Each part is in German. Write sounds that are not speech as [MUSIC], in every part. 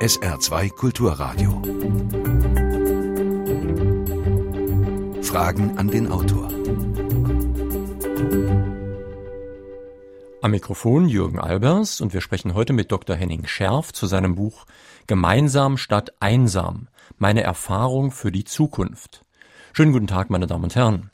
SR2 Kulturradio. Fragen an den Autor. Am Mikrofon Jürgen Albers und wir sprechen heute mit Dr. Henning Scherf zu seinem Buch Gemeinsam statt einsam. Meine Erfahrung für die Zukunft. Schönen guten Tag, meine Damen und Herren.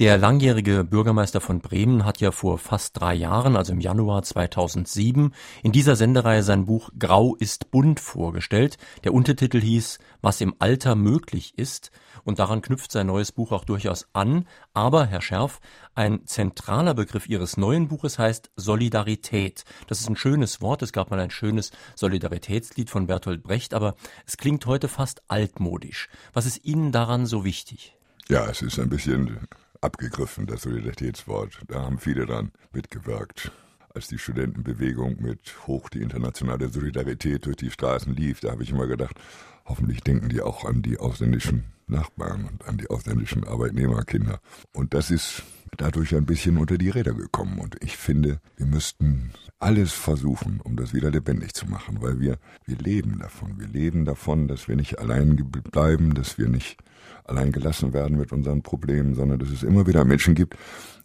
Der langjährige Bürgermeister von Bremen hat ja vor fast drei Jahren, also im Januar 2007, in dieser Sendereihe sein Buch Grau ist bunt vorgestellt. Der Untertitel hieß Was im Alter möglich ist und daran knüpft sein neues Buch auch durchaus an. Aber, Herr Scherf, ein zentraler Begriff Ihres neuen Buches heißt Solidarität. Das ist ein schönes Wort. Es gab mal ein schönes Solidaritätslied von Bertolt Brecht, aber es klingt heute fast altmodisch. Was ist Ihnen daran so wichtig? Ja, es ist ein bisschen abgegriffen, das Solidaritätswort. Da haben viele dran mitgewirkt. Als die Studentenbewegung mit Hoch die internationale Solidarität durch die Straßen lief, da habe ich immer gedacht, hoffentlich denken die auch an die ausländischen Nachbarn und an die ausländischen Arbeitnehmerkinder. Und das ist dadurch ein bisschen unter die Räder gekommen. Und ich finde, wir müssten alles versuchen, um das wieder lebendig zu machen, weil wir, wir leben davon. Wir leben davon, dass wir nicht allein bleiben, dass wir nicht allein gelassen werden mit unseren Problemen, sondern dass es immer wieder Menschen gibt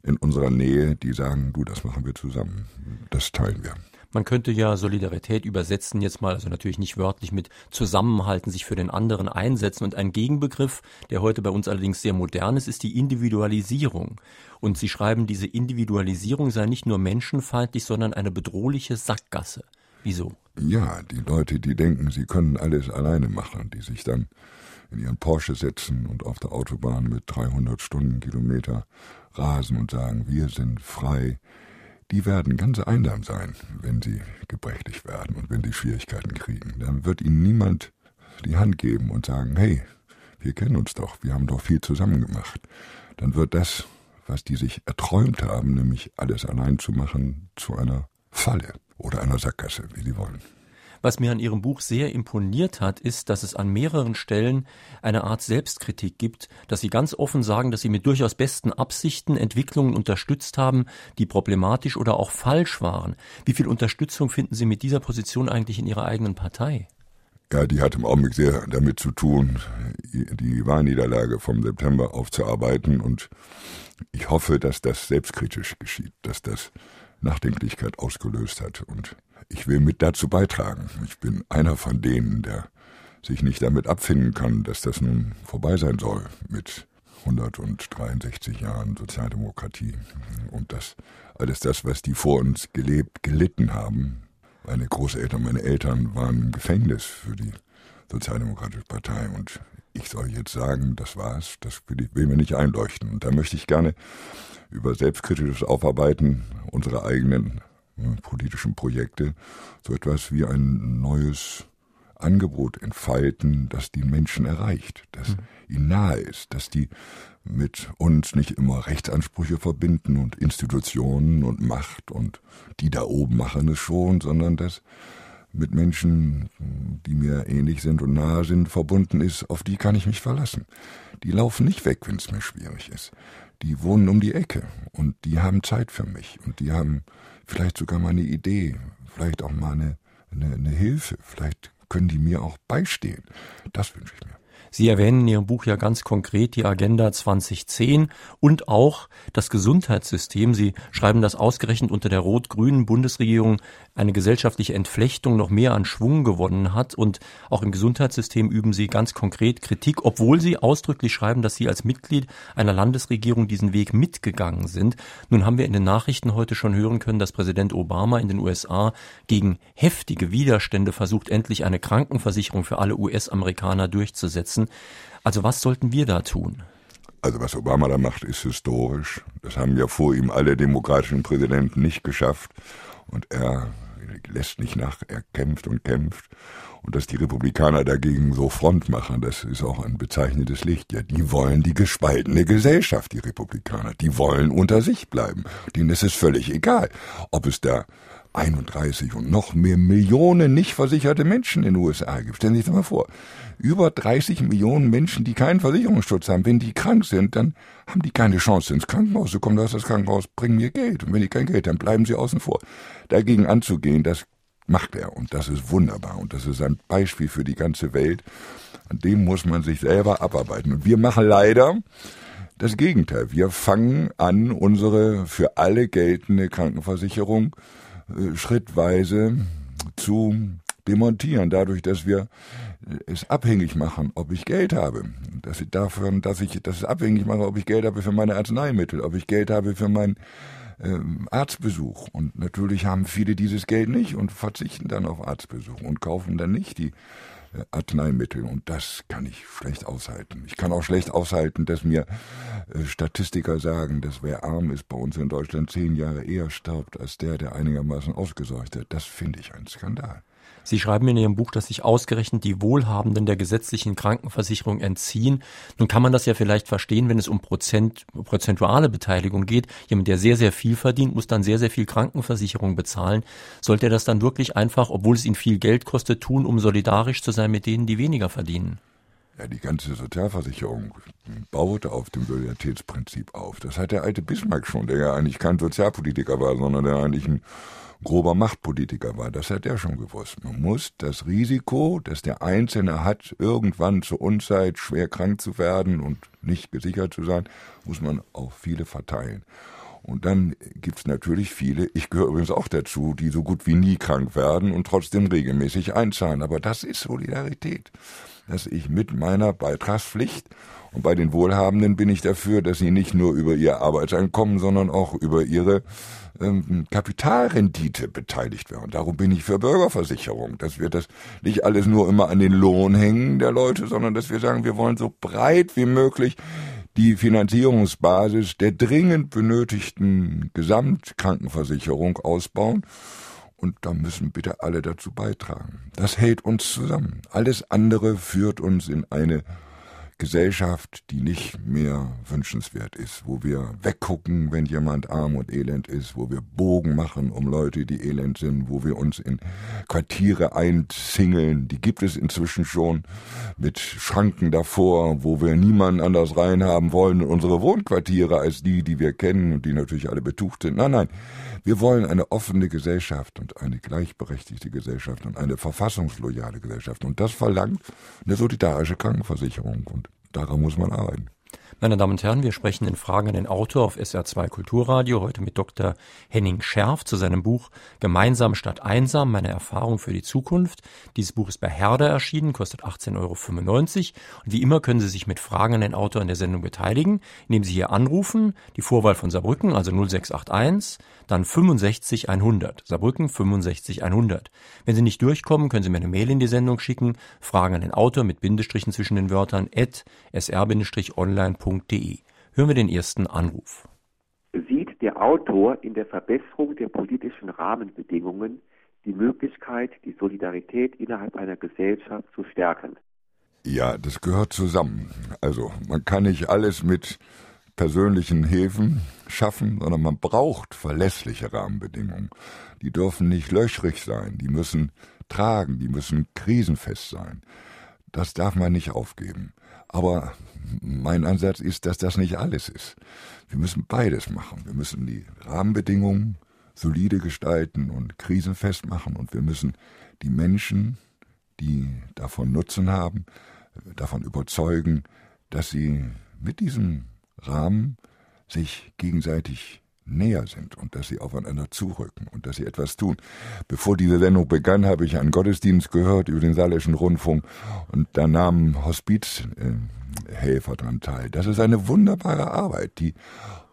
in unserer Nähe, die sagen, du, das machen wir zusammen. Das teilen wir. Man könnte ja Solidarität übersetzen jetzt mal, also natürlich nicht wörtlich mit Zusammenhalten, sich für den anderen einsetzen. Und ein Gegenbegriff, der heute bei uns allerdings sehr modern ist, ist die Individualisierung. Und Sie schreiben, diese Individualisierung sei nicht nur menschenfeindlich, sondern eine bedrohliche Sackgasse. Wieso? Ja, die Leute, die denken, sie können alles alleine machen, die sich dann in ihren Porsche setzen und auf der Autobahn mit 300 Stundenkilometer rasen und sagen, wir sind frei, die werden ganz einsam sein, wenn sie gebrechlich werden und wenn sie Schwierigkeiten kriegen. Dann wird ihnen niemand die Hand geben und sagen, hey, wir kennen uns doch, wir haben doch viel zusammen gemacht. Dann wird das, was die sich erträumt haben, nämlich alles allein zu machen, zu einer Falle oder einer Sackgasse, wie sie wollen. Was mir an Ihrem Buch sehr imponiert hat, ist, dass es an mehreren Stellen eine Art Selbstkritik gibt, dass Sie ganz offen sagen, dass Sie mit durchaus besten Absichten Entwicklungen unterstützt haben, die problematisch oder auch falsch waren. Wie viel Unterstützung finden Sie mit dieser Position eigentlich in Ihrer eigenen Partei? Ja, die hat im Augenblick sehr damit zu tun, die Wahlniederlage vom September aufzuarbeiten und ich hoffe, dass das selbstkritisch geschieht, dass das Nachdenklichkeit ausgelöst hat und ich will mit dazu beitragen. Ich bin einer von denen, der sich nicht damit abfinden kann, dass das nun vorbei sein soll mit 163 Jahren Sozialdemokratie und das alles das, was die vor uns gelebt, gelitten haben. Meine Großeltern, meine Eltern waren im Gefängnis für die Sozialdemokratische Partei und ich soll jetzt sagen, das war's, das will, mir nicht einleuchten. Und da möchte ich gerne über selbstkritisches Aufarbeiten unserer eigenen Ne, politischen Projekte so etwas wie ein neues Angebot entfalten, das die Menschen erreicht, das mhm. ihnen nahe ist, dass die mit uns nicht immer Rechtsansprüche verbinden und Institutionen und Macht und die da oben machen es schon, sondern dass mit Menschen, die mir ähnlich sind und nahe sind, verbunden ist, auf die kann ich mich verlassen. Die laufen nicht weg, wenn es mir schwierig ist. Die wohnen um die Ecke und die haben Zeit für mich und die haben vielleicht sogar mal eine Idee, vielleicht auch mal eine, eine, eine Hilfe, vielleicht können die mir auch beistehen. Das wünsche ich mir. Sie erwähnen in Ihrem Buch ja ganz konkret die Agenda 2010 und auch das Gesundheitssystem. Sie schreiben, dass ausgerechnet unter der rot-grünen Bundesregierung eine gesellschaftliche Entflechtung noch mehr an Schwung gewonnen hat. Und auch im Gesundheitssystem üben Sie ganz konkret Kritik, obwohl Sie ausdrücklich schreiben, dass Sie als Mitglied einer Landesregierung diesen Weg mitgegangen sind. Nun haben wir in den Nachrichten heute schon hören können, dass Präsident Obama in den USA gegen heftige Widerstände versucht, endlich eine Krankenversicherung für alle US-Amerikaner durchzusetzen setzen. Also was sollten wir da tun? Also was Obama da macht, ist historisch. Das haben ja vor ihm alle demokratischen Präsidenten nicht geschafft. Und er lässt nicht nach, er kämpft und kämpft. Und dass die Republikaner dagegen so Front machen, das ist auch ein bezeichnendes Licht. Ja, die wollen die gespaltene Gesellschaft, die Republikaner. Die wollen unter sich bleiben. Denen ist es völlig egal, ob es da 31 und noch mehr Millionen nicht versicherte Menschen in den USA gibt. Stellen Sie sich das mal vor. Über 30 Millionen Menschen, die keinen Versicherungsschutz haben. Wenn die krank sind, dann haben die keine Chance ins Krankenhaus zu kommen. Da ist das Krankenhaus, bring mir Geld. Und wenn die kein Geld haben, bleiben sie außen vor. Dagegen anzugehen, das macht er und das ist wunderbar und das ist ein Beispiel für die ganze Welt. An dem muss man sich selber abarbeiten. Und wir machen leider das Gegenteil. Wir fangen an, unsere für alle geltende Krankenversicherung schrittweise zu demontieren, dadurch, dass wir es abhängig machen, ob ich Geld habe. Dass ich davon, dass ich das abhängig mache, ob ich Geld habe für meine Arzneimittel, ob ich Geld habe für meinen ähm, Arztbesuch. Und natürlich haben viele dieses Geld nicht und verzichten dann auf Arztbesuch und kaufen dann nicht die Arzneimittel. Und das kann ich schlecht aushalten. Ich kann auch schlecht aushalten, dass mir äh, Statistiker sagen, dass wer arm ist bei uns in Deutschland zehn Jahre eher stirbt als der, der einigermaßen ausgesorgt hat. Das finde ich ein Skandal. Sie schreiben in Ihrem Buch, dass sich ausgerechnet die Wohlhabenden der gesetzlichen Krankenversicherung entziehen. Nun kann man das ja vielleicht verstehen, wenn es um Prozent, prozentuale Beteiligung geht. Jemand, der sehr, sehr viel verdient, muss dann sehr, sehr viel Krankenversicherung bezahlen. Sollte er das dann wirklich einfach, obwohl es ihn viel Geld kostet, tun, um solidarisch zu sein mit denen, die weniger verdienen? Ja, die ganze Sozialversicherung baut auf dem Solidaritätsprinzip auf. Das hat der alte Bismarck schon, der ja eigentlich kein Sozialpolitiker war, sondern der eigentlich ein grober Machtpolitiker war. Das hat er schon gewusst. Man muss das Risiko, das der Einzelne hat, irgendwann zur Unzeit schwer krank zu werden und nicht gesichert zu sein, muss man auf viele verteilen. Und dann gibt's natürlich viele, ich gehöre übrigens auch dazu, die so gut wie nie krank werden und trotzdem regelmäßig einzahlen. Aber das ist Solidarität, dass ich mit meiner Beitragspflicht und bei den Wohlhabenden bin ich dafür, dass sie nicht nur über ihr Arbeitseinkommen, sondern auch über ihre ähm, Kapitalrendite beteiligt werden. Darum bin ich für Bürgerversicherung, dass wir das nicht alles nur immer an den Lohn hängen der Leute, sondern dass wir sagen, wir wollen so breit wie möglich die Finanzierungsbasis der dringend benötigten Gesamtkrankenversicherung ausbauen. Und da müssen bitte alle dazu beitragen. Das hält uns zusammen. Alles andere führt uns in eine Gesellschaft, die nicht mehr wünschenswert ist, wo wir weggucken, wenn jemand arm und elend ist, wo wir Bogen machen um Leute, die elend sind, wo wir uns in Quartiere einzingeln, die gibt es inzwischen schon mit Schranken davor, wo wir niemanden anders reinhaben wollen in unsere Wohnquartiere als die, die wir kennen und die natürlich alle betucht sind. Nein, nein, wir wollen eine offene Gesellschaft und eine gleichberechtigte Gesellschaft und eine verfassungsloyale Gesellschaft. Und das verlangt eine solidarische Krankenversicherung. Und daran muss man arbeiten. Meine Damen und Herren, wir sprechen in Fragen an den Autor auf SR2 Kulturradio heute mit Dr. Henning Scherf zu seinem Buch Gemeinsam statt einsam, meine Erfahrung für die Zukunft. Dieses Buch ist bei Herder erschienen, kostet 18,95 Euro. Und wie immer können Sie sich mit Fragen an den Autor in der Sendung beteiligen, indem Sie hier anrufen, die Vorwahl von Saarbrücken, also 0681, dann 65 100. Saarbrücken 65 100. Wenn Sie nicht durchkommen, können Sie mir eine Mail in die Sendung schicken, Fragen an den Autor mit Bindestrichen zwischen den Wörtern at sr-online.de. Hören wir den ersten Anruf. Sieht der Autor in der Verbesserung der politischen Rahmenbedingungen die Möglichkeit, die Solidarität innerhalb einer Gesellschaft zu stärken? Ja, das gehört zusammen. Also man kann nicht alles mit persönlichen Hilfen schaffen, sondern man braucht verlässliche Rahmenbedingungen. Die dürfen nicht löchrig sein, die müssen tragen, die müssen krisenfest sein. Das darf man nicht aufgeben. Aber mein Ansatz ist, dass das nicht alles ist. Wir müssen beides machen. Wir müssen die Rahmenbedingungen solide gestalten und krisenfest machen und wir müssen die Menschen, die davon Nutzen haben, davon überzeugen, dass sie mit diesem Rahmen sich gegenseitig näher sind und dass sie aufeinander zurücken und dass sie etwas tun. Bevor diese Sendung begann, habe ich einen Gottesdienst gehört über den Saarländischen Rundfunk und da nahmen Hospizhelfer dran teil. Das ist eine wunderbare Arbeit, die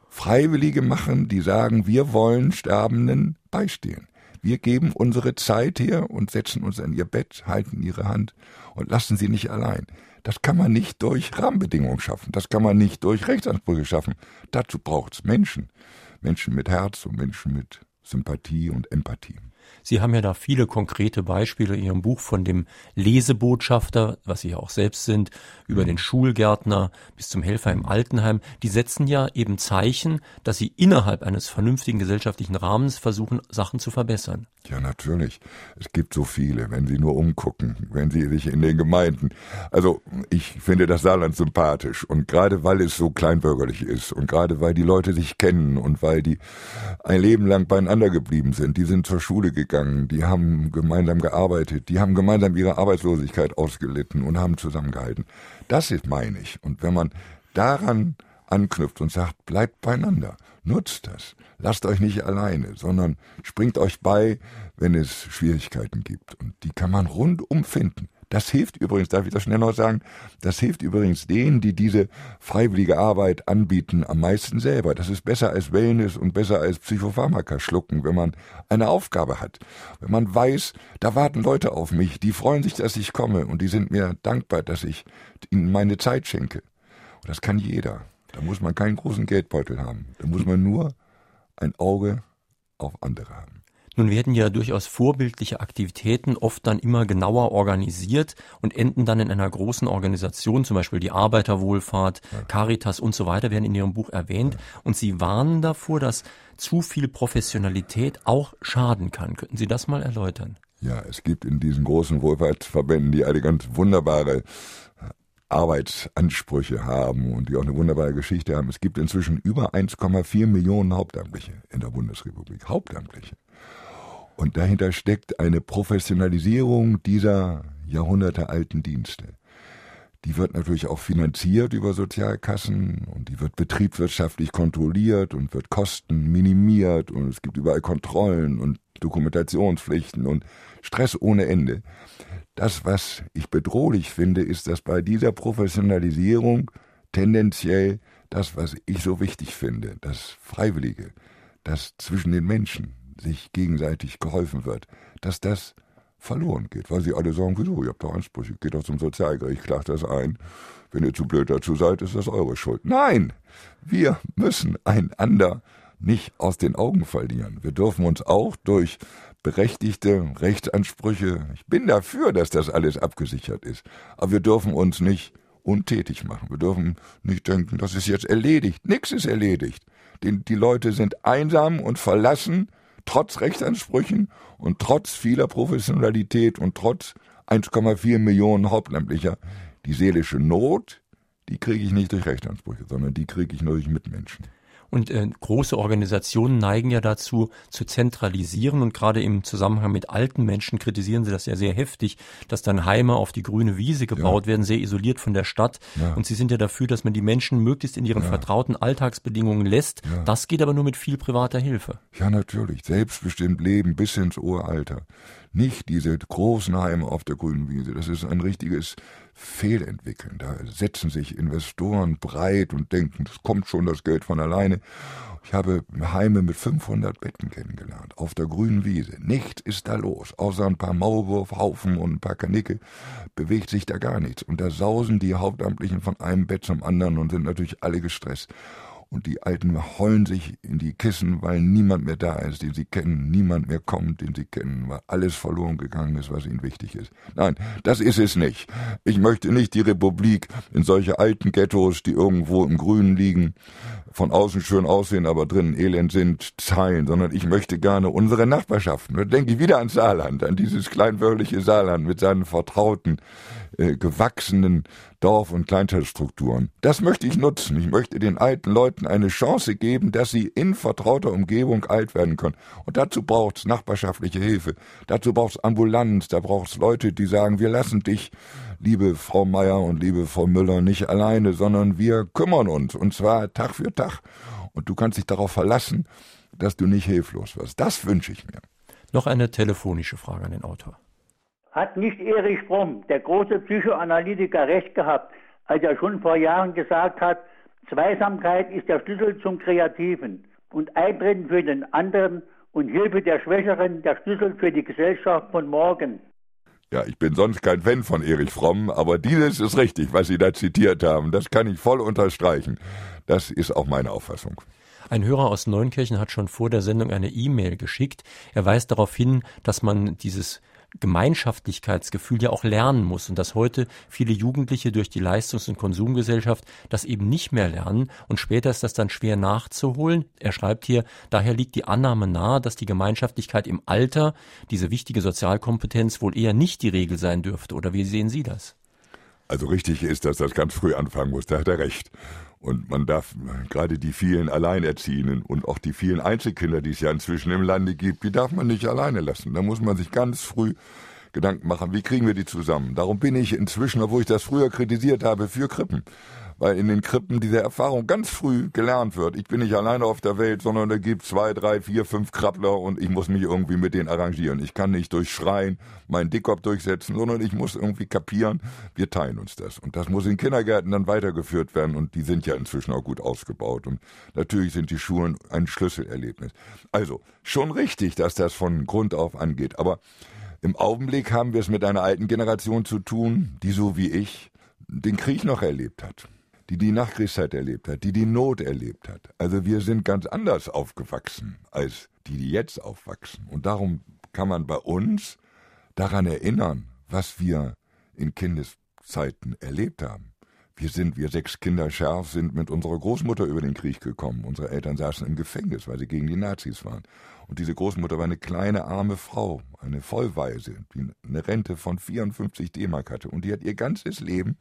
Freiwillige machen, die sagen, wir wollen Sterbenden beistehen. Wir geben unsere Zeit her und setzen uns an ihr Bett, halten ihre Hand und lassen sie nicht allein. Das kann man nicht durch Rahmenbedingungen schaffen. Das kann man nicht durch Rechtsansprüche schaffen. Dazu braucht es Menschen. Menschen mit Herz und Menschen mit Sympathie und Empathie. Sie haben ja da viele konkrete Beispiele in Ihrem Buch von dem Lesebotschafter, was Sie ja auch selbst sind, über mhm. den Schulgärtner bis zum Helfer im Altenheim. Die setzen ja eben Zeichen, dass sie innerhalb eines vernünftigen gesellschaftlichen Rahmens versuchen, Sachen zu verbessern. Ja, natürlich. Es gibt so viele, wenn Sie nur umgucken, wenn Sie sich in den Gemeinden. Also ich finde das Saarland sympathisch und gerade weil es so kleinbürgerlich ist und gerade weil die Leute sich kennen und weil die ein Leben lang beieinander geblieben sind, die sind zur Schule gegangen, die haben gemeinsam gearbeitet, die haben gemeinsam ihre Arbeitslosigkeit ausgelitten und haben zusammengehalten. Das ist meine ich. Und wenn man daran anknüpft und sagt, bleibt beieinander, nutzt das, lasst euch nicht alleine, sondern springt euch bei, wenn es Schwierigkeiten gibt. Und die kann man rundum finden. Das hilft übrigens, darf ich das schnell noch sagen, das hilft übrigens denen, die diese freiwillige Arbeit anbieten, am meisten selber. Das ist besser als Wellness und besser als Psychopharmaka schlucken, wenn man eine Aufgabe hat. Wenn man weiß, da warten Leute auf mich, die freuen sich, dass ich komme und die sind mir dankbar, dass ich ihnen meine Zeit schenke. Und das kann jeder. Da muss man keinen großen Geldbeutel haben. Da muss man nur ein Auge auf andere haben. Nun werden ja durchaus vorbildliche Aktivitäten oft dann immer genauer organisiert und enden dann in einer großen Organisation, zum Beispiel die Arbeiterwohlfahrt, ja. Caritas und so weiter werden in Ihrem Buch erwähnt. Ja. Und Sie warnen davor, dass zu viel Professionalität auch schaden kann. Könnten Sie das mal erläutern? Ja, es gibt in diesen großen Wohlfahrtsverbänden, die alle ganz wunderbare Arbeitsansprüche haben und die auch eine wunderbare Geschichte haben. Es gibt inzwischen über 1,4 Millionen Hauptamtliche in der Bundesrepublik. Hauptamtliche. Und dahinter steckt eine Professionalisierung dieser jahrhundertealten Dienste. Die wird natürlich auch finanziert über Sozialkassen und die wird betriebswirtschaftlich kontrolliert und wird Kosten minimiert und es gibt überall Kontrollen und Dokumentationspflichten und Stress ohne Ende. Das, was ich bedrohlich finde, ist, dass bei dieser Professionalisierung tendenziell das, was ich so wichtig finde, das Freiwillige, das zwischen den Menschen, sich gegenseitig geholfen wird, dass das verloren geht, weil sie alle sagen, wieso, ihr habt doch Ansprüche, geht doch zum Sozialgericht, klagt das ein. Wenn ihr zu blöd dazu seid, ist das eure Schuld. Nein, wir müssen einander nicht aus den Augen verlieren. Wir dürfen uns auch durch berechtigte Rechtsansprüche, ich bin dafür, dass das alles abgesichert ist, aber wir dürfen uns nicht untätig machen. Wir dürfen nicht denken, das ist jetzt erledigt. Nichts ist erledigt. Die, die Leute sind einsam und verlassen trotz Rechtsansprüchen und trotz vieler Professionalität und trotz 1,4 Millionen Hauptamtlicher, die seelische Not, die kriege ich nicht durch Rechtsansprüche, sondern die kriege ich nur durch Mitmenschen. Und äh, große Organisationen neigen ja dazu, zu zentralisieren. Und gerade im Zusammenhang mit alten Menschen kritisieren sie das ja sehr heftig, dass dann Heime auf die grüne Wiese gebaut ja. werden, sehr isoliert von der Stadt. Ja. Und sie sind ja dafür, dass man die Menschen möglichst in ihren ja. vertrauten Alltagsbedingungen lässt. Das geht aber nur mit viel privater Hilfe. Ja, natürlich. Selbstbestimmt leben bis ins Uralter. Nicht diese großen Heime auf der grünen Wiese. Das ist ein richtiges Fehlentwickeln. Da setzen sich Investoren breit und denken, es kommt schon das Geld von alleine. Ich habe Heime mit 500 Betten kennengelernt, auf der grünen Wiese. Nichts ist da los, außer ein paar Maulwurfhaufen und ein paar Kanicke bewegt sich da gar nichts. Und da sausen die Hauptamtlichen von einem Bett zum anderen und sind natürlich alle gestresst und die Alten heulen sich in die Kissen, weil niemand mehr da ist, den sie kennen, niemand mehr kommt, den sie kennen, weil alles verloren gegangen ist, was ihnen wichtig ist. Nein, das ist es nicht. Ich möchte nicht die Republik in solche alten Ghettos, die irgendwo im Grünen liegen, von außen schön aussehen, aber drinnen elend sind, teilen, sondern ich möchte gerne unsere Nachbarschaften. Da denke ich wieder ans Saarland, an dieses kleinwörtliche Saarland mit seinen vertrauten, äh, gewachsenen Dorf- und Kleinstadtstrukturen. Das möchte ich nutzen. Ich möchte den alten Leuten eine Chance geben, dass sie in vertrauter Umgebung alt werden können. Und dazu braucht es nachbarschaftliche Hilfe. Dazu braucht es Ambulanz. Da braucht es Leute, die sagen, wir lassen dich liebe Frau Meier und liebe Frau Müller, nicht alleine, sondern wir kümmern uns und zwar Tag für Tag. Und du kannst dich darauf verlassen, dass du nicht hilflos wirst. Das wünsche ich mir. Noch eine telefonische Frage an den Autor. Hat nicht Erich Fromm, der große Psychoanalytiker, recht gehabt, als er schon vor Jahren gesagt hat, Zweisamkeit ist der Schlüssel zum Kreativen und Eintreten für den anderen und Hilfe der Schwächeren der Schlüssel für die Gesellschaft von morgen. Ja, ich bin sonst kein Fan von Erich Fromm, aber dieses ist richtig, was Sie da zitiert haben. Das kann ich voll unterstreichen. Das ist auch meine Auffassung. Ein Hörer aus Neunkirchen hat schon vor der Sendung eine E-Mail geschickt. Er weist darauf hin, dass man dieses Gemeinschaftlichkeitsgefühl ja auch lernen muss und dass heute viele Jugendliche durch die Leistungs- und Konsumgesellschaft das eben nicht mehr lernen und später ist das dann schwer nachzuholen. Er schreibt hier, daher liegt die Annahme nahe, dass die Gemeinschaftlichkeit im Alter, diese wichtige Sozialkompetenz wohl eher nicht die Regel sein dürfte. Oder wie sehen Sie das? Also richtig ist, dass das ganz früh anfangen muss, da hat er recht. Und man darf gerade die vielen Alleinerziehenden und auch die vielen Einzelkinder, die es ja inzwischen im Lande gibt, die darf man nicht alleine lassen. Da muss man sich ganz früh Gedanken machen, wie kriegen wir die zusammen. Darum bin ich inzwischen, obwohl ich das früher kritisiert habe, für Krippen weil in den Krippen diese Erfahrung ganz früh gelernt wird. Ich bin nicht alleine auf der Welt, sondern da gibt zwei, drei, vier, fünf Krabbler und ich muss mich irgendwie mit denen arrangieren. Ich kann nicht durch Schreien meinen Dickkopf durchsetzen, sondern ich muss irgendwie kapieren, wir teilen uns das. Und das muss in Kindergärten dann weitergeführt werden und die sind ja inzwischen auch gut ausgebaut. Und natürlich sind die Schulen ein Schlüsselerlebnis. Also, schon richtig, dass das von Grund auf angeht, aber im Augenblick haben wir es mit einer alten Generation zu tun, die so wie ich den Krieg noch erlebt hat die die Nachkriegszeit erlebt hat, die die Not erlebt hat. Also wir sind ganz anders aufgewachsen als die, die jetzt aufwachsen. Und darum kann man bei uns daran erinnern, was wir in Kindeszeiten erlebt haben. Wir sind, wir sechs Kinder scharf, sind mit unserer Großmutter über den Krieg gekommen. Unsere Eltern saßen im Gefängnis, weil sie gegen die Nazis waren. Und diese Großmutter war eine kleine, arme Frau, eine Vollweise, die eine Rente von 54 D-Mark hatte. Und die hat ihr ganzes Leben,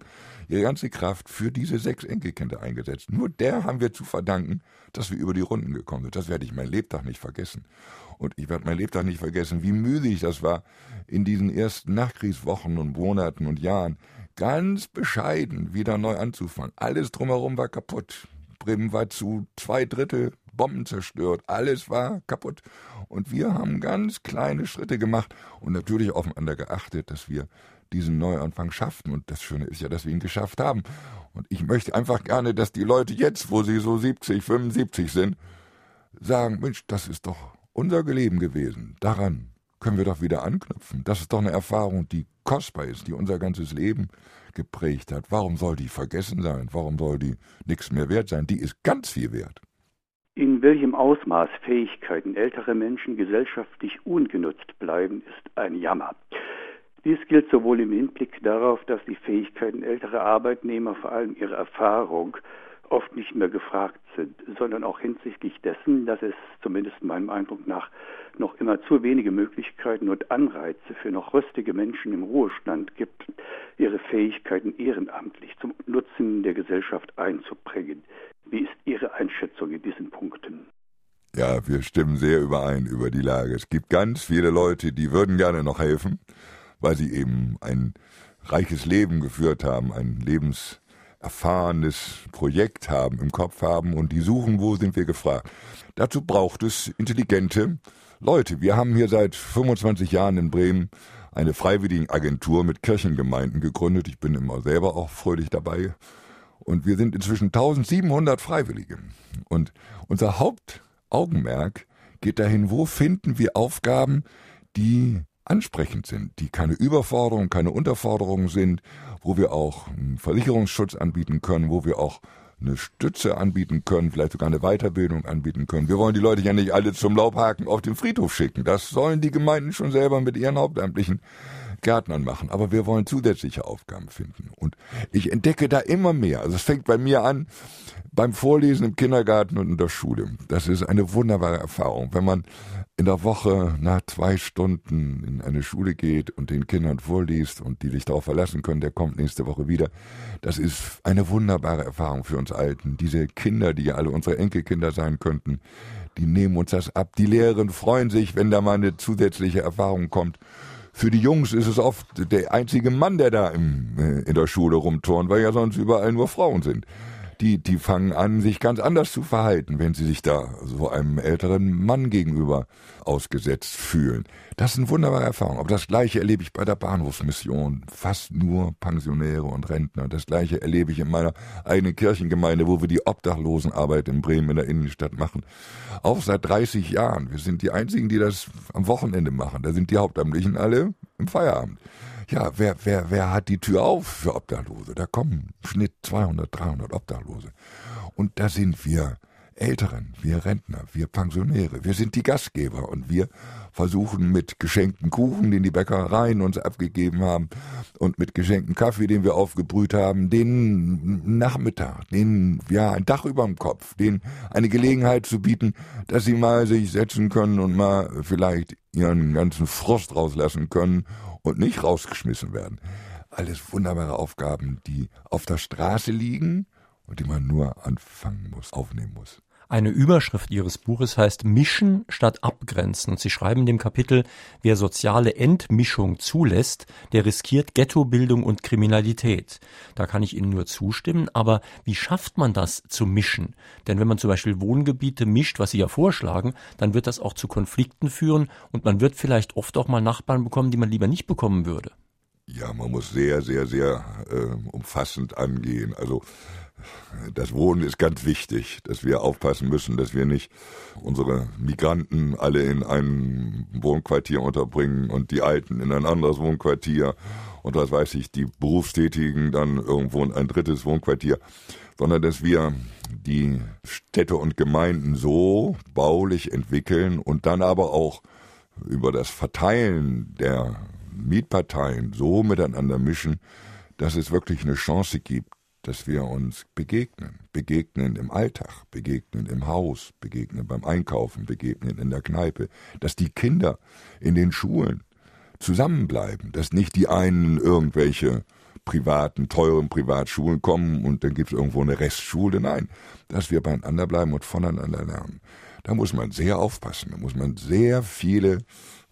ihre ganze Kraft für diese sechs Enkelkinder eingesetzt. Nur der haben wir zu verdanken, dass wir über die Runden gekommen sind. Das werde ich mein Lebtag nicht vergessen. Und ich werde mein Lebtag nicht vergessen, wie mühselig das war, in diesen ersten Nachkriegswochen und Monaten und Jahren ganz bescheiden wieder neu anzufangen. Alles drumherum war kaputt. Bremen war zu zwei Drittel Bomben zerstört, alles war kaputt. Und wir haben ganz kleine Schritte gemacht und natürlich aufeinander geachtet, dass wir diesen Neuanfang schafften. Und das Schöne ist ja, dass wir ihn geschafft haben. Und ich möchte einfach gerne, dass die Leute jetzt, wo sie so 70, 75 sind, sagen, Mensch, das ist doch unser Leben gewesen. Daran können wir doch wieder anknüpfen. Das ist doch eine Erfahrung, die kostbar ist, die unser ganzes Leben geprägt hat. Warum soll die vergessen sein? Warum soll die nichts mehr wert sein? Die ist ganz viel wert. In welchem Ausmaß Fähigkeiten älterer Menschen gesellschaftlich ungenutzt bleiben, ist ein Jammer. Dies gilt sowohl im Hinblick darauf, dass die Fähigkeiten älterer Arbeitnehmer, vor allem ihre Erfahrung, oft nicht mehr gefragt sind, sondern auch hinsichtlich dessen, dass es zumindest meinem Eindruck nach noch immer zu wenige Möglichkeiten und Anreize für noch rüstige Menschen im Ruhestand gibt, ihre Fähigkeiten ehrenamtlich zum Nutzen der Gesellschaft einzubringen. Wie ist Ihre Einschätzung in diesen Punkten? Ja, wir stimmen sehr überein über die Lage. Es gibt ganz viele Leute, die würden gerne noch helfen, weil sie eben ein reiches Leben geführt haben, ein lebenserfahrenes Projekt haben, im Kopf haben und die suchen, wo sind wir gefragt. Dazu braucht es intelligente Leute. Wir haben hier seit 25 Jahren in Bremen eine Freiwilligenagentur mit Kirchengemeinden gegründet. Ich bin immer selber auch fröhlich dabei und wir sind inzwischen 1700 Freiwillige. Und unser Hauptaugenmerk geht dahin, wo finden wir Aufgaben, die ansprechend sind, die keine Überforderung, keine Unterforderung sind, wo wir auch einen Versicherungsschutz anbieten können, wo wir auch eine Stütze anbieten können, vielleicht sogar eine Weiterbildung anbieten können. Wir wollen die Leute ja nicht alle zum Laubhaken auf den Friedhof schicken. Das sollen die Gemeinden schon selber mit ihren Hauptamtlichen Gärtnern machen, aber wir wollen zusätzliche Aufgaben finden. Und ich entdecke da immer mehr. Also es fängt bei mir an beim Vorlesen im Kindergarten und in der Schule. Das ist eine wunderbare Erfahrung, wenn man in der Woche nach zwei Stunden in eine Schule geht und den Kindern vorliest und die sich darauf verlassen können, der kommt nächste Woche wieder. Das ist eine wunderbare Erfahrung für uns Alten. Diese Kinder, die ja alle unsere Enkelkinder sein könnten, die nehmen uns das ab. Die Lehrerinnen freuen sich, wenn da mal eine zusätzliche Erfahrung kommt. Für die Jungs ist es oft der einzige Mann, der da im, äh, in der Schule rumturnt, weil ja sonst überall nur Frauen sind die, die fangen an, sich ganz anders zu verhalten, wenn sie sich da so einem älteren Mann gegenüber ausgesetzt fühlen. Das ist eine wunderbare Erfahrung. Aber das Gleiche erlebe ich bei der Bahnhofsmission. Fast nur Pensionäre und Rentner. Das Gleiche erlebe ich in meiner eigenen Kirchengemeinde, wo wir die Obdachlosenarbeit in Bremen in der Innenstadt machen. Auch seit 30 Jahren. Wir sind die einzigen, die das am Wochenende machen. Da sind die Hauptamtlichen alle im Feierabend ja, wer, wer, wer hat die Tür auf für Obdachlose? Da kommen Schnitt 200, 300 Obdachlose. Und da sind wir Älteren, wir Rentner, wir Pensionäre, wir sind die Gastgeber und wir versuchen mit geschenkten Kuchen, den die Bäckereien uns abgegeben haben und mit geschenkten Kaffee, den wir aufgebrüht haben, den Nachmittag, den, ja, ein Dach über dem Kopf, den eine Gelegenheit zu bieten, dass sie mal sich setzen können und mal vielleicht ihren ganzen Frust rauslassen können und nicht rausgeschmissen werden. alles wunderbare Aufgaben, die auf der Straße liegen und die man nur anfangen muss, aufnehmen muss. Eine Überschrift Ihres Buches heißt Mischen statt Abgrenzen. Und Sie schreiben in dem Kapitel, wer soziale Entmischung zulässt, der riskiert Ghettobildung und Kriminalität. Da kann ich Ihnen nur zustimmen, aber wie schafft man das zu mischen? Denn wenn man zum Beispiel Wohngebiete mischt, was Sie ja vorschlagen, dann wird das auch zu Konflikten führen und man wird vielleicht oft auch mal Nachbarn bekommen, die man lieber nicht bekommen würde. Ja, man muss sehr, sehr, sehr äh, umfassend angehen. Also das Wohnen ist ganz wichtig, dass wir aufpassen müssen, dass wir nicht unsere Migranten alle in ein Wohnquartier unterbringen und die Alten in ein anderes Wohnquartier und was weiß ich, die Berufstätigen dann irgendwo in ein drittes Wohnquartier, sondern dass wir die Städte und Gemeinden so baulich entwickeln und dann aber auch über das Verteilen der Mietparteien so miteinander mischen, dass es wirklich eine Chance gibt, dass wir uns begegnen. Begegnen im Alltag, begegnen im Haus, begegnen beim Einkaufen, begegnen in der Kneipe. Dass die Kinder in den Schulen zusammenbleiben, dass nicht die einen irgendwelche privaten, teuren Privatschulen kommen und dann gibt es irgendwo eine Restschule. Nein, dass wir beieinander bleiben und voneinander lernen. Da muss man sehr aufpassen, da muss man sehr viele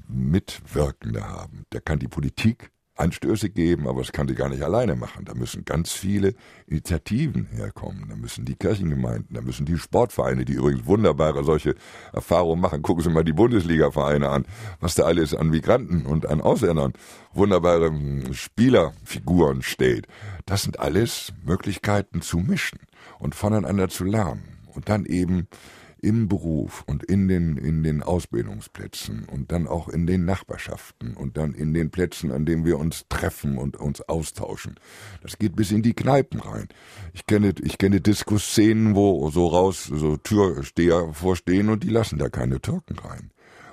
Mitwirkende haben. Da kann die Politik Anstöße geben, aber das kann sie gar nicht alleine machen. Da müssen ganz viele Initiativen herkommen. Da müssen die Kirchengemeinden, da müssen die Sportvereine, die übrigens wunderbare solche Erfahrungen machen. Gucken Sie mal die Bundesliga-Vereine an, was da alles an Migranten und an Ausländern wunderbare hm, Spielerfiguren steht. Das sind alles Möglichkeiten zu mischen und voneinander zu lernen und dann eben im Beruf und in den, in den Ausbildungsplätzen und dann auch in den Nachbarschaften und dann in den Plätzen, an denen wir uns treffen und uns austauschen. Das geht bis in die Kneipen rein. Ich kenne, ich kenne Diskusszenen, wo so raus, so Türsteher vorstehen und die lassen da keine Türken rein.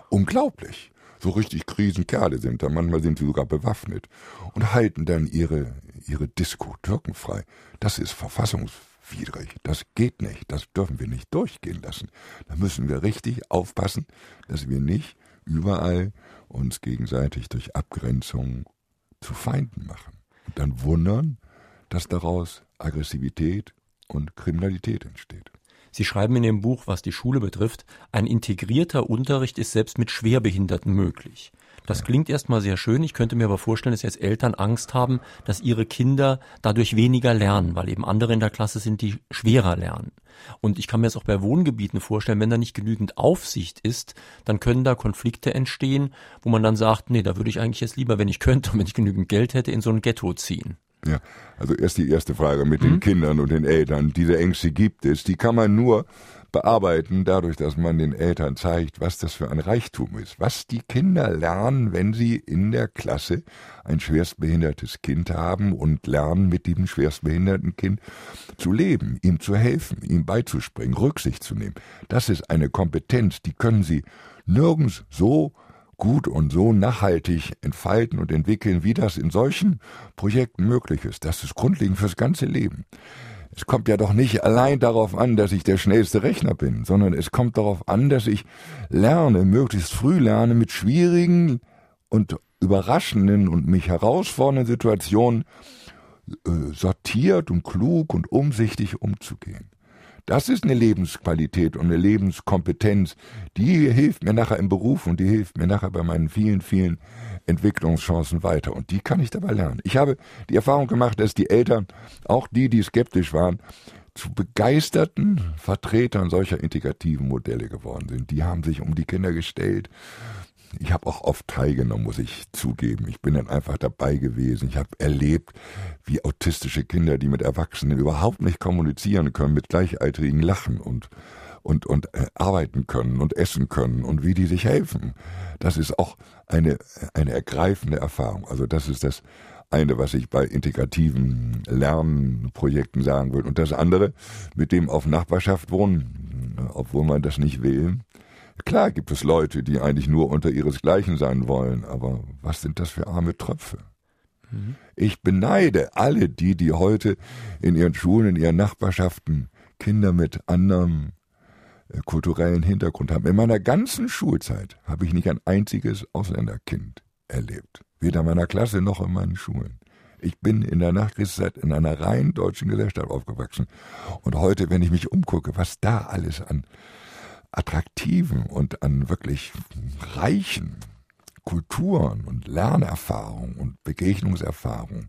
Unglaublich. So richtig Krisenkerle sind da. Manchmal sind sie sogar bewaffnet und halten dann ihre, ihre Disco türkenfrei. Das ist verfassungs widrig. Das geht nicht. Das dürfen wir nicht durchgehen lassen. Da müssen wir richtig aufpassen, dass wir nicht überall uns gegenseitig durch Abgrenzung zu Feinden machen. Und dann wundern, dass daraus Aggressivität und Kriminalität entsteht. Sie schreiben in Ihrem Buch, was die Schule betrifft, ein integrierter Unterricht ist selbst mit Schwerbehinderten möglich. Das klingt erstmal sehr schön. Ich könnte mir aber vorstellen, dass jetzt Eltern Angst haben, dass ihre Kinder dadurch weniger lernen, weil eben andere in der Klasse sind, die schwerer lernen. Und ich kann mir das auch bei Wohngebieten vorstellen, wenn da nicht genügend Aufsicht ist, dann können da Konflikte entstehen, wo man dann sagt, nee, da würde ich eigentlich jetzt lieber, wenn ich könnte und wenn ich genügend Geld hätte, in so ein Ghetto ziehen. Ja, also erst die erste Frage mit mhm. den Kindern und den Eltern. Diese Ängste gibt es, die kann man nur bearbeiten, dadurch, dass man den Eltern zeigt, was das für ein Reichtum ist, was die Kinder lernen, wenn sie in der Klasse ein schwerstbehindertes Kind haben und lernen, mit diesem schwerstbehinderten Kind zu leben, ihm zu helfen, ihm beizuspringen, Rücksicht zu nehmen. Das ist eine Kompetenz, die können sie nirgends so gut und so nachhaltig entfalten und entwickeln, wie das in solchen Projekten möglich ist. Das ist grundlegend fürs ganze Leben. Es kommt ja doch nicht allein darauf an, dass ich der schnellste Rechner bin, sondern es kommt darauf an, dass ich lerne, möglichst früh lerne, mit schwierigen und überraschenden und mich herausfordernden Situationen äh, sortiert und klug und umsichtig umzugehen. Das ist eine Lebensqualität und eine Lebenskompetenz, die hilft mir nachher im Beruf und die hilft mir nachher bei meinen vielen, vielen Entwicklungschancen weiter. Und die kann ich dabei lernen. Ich habe die Erfahrung gemacht, dass die Eltern, auch die, die skeptisch waren, zu begeisterten Vertretern solcher integrativen Modelle geworden sind. Die haben sich um die Kinder gestellt. Ich habe auch oft teilgenommen, muss ich zugeben. Ich bin dann einfach dabei gewesen. Ich habe erlebt, wie autistische Kinder, die mit Erwachsenen überhaupt nicht kommunizieren können, mit Gleichaltrigen lachen und und, und äh, arbeiten können und essen können und wie die sich helfen. Das ist auch eine, eine ergreifende Erfahrung. Also das ist das eine, was ich bei integrativen Lernprojekten sagen würde. Und das andere, mit dem auf Nachbarschaft wohnen, obwohl man das nicht will. Klar gibt es Leute, die eigentlich nur unter ihresgleichen sein wollen, aber was sind das für arme Tröpfe? Mhm. Ich beneide alle die, die heute in ihren Schulen, in ihren Nachbarschaften Kinder mit anderem äh, kulturellen Hintergrund haben. In meiner ganzen Schulzeit habe ich nicht ein einziges Ausländerkind erlebt. Weder in meiner Klasse noch in meinen Schulen. Ich bin in der Nachkriegszeit in einer rein deutschen Gesellschaft aufgewachsen. Und heute, wenn ich mich umgucke, was da alles an attraktiven und an wirklich reichen Kulturen und Lernerfahrungen und Begegnungserfahrungen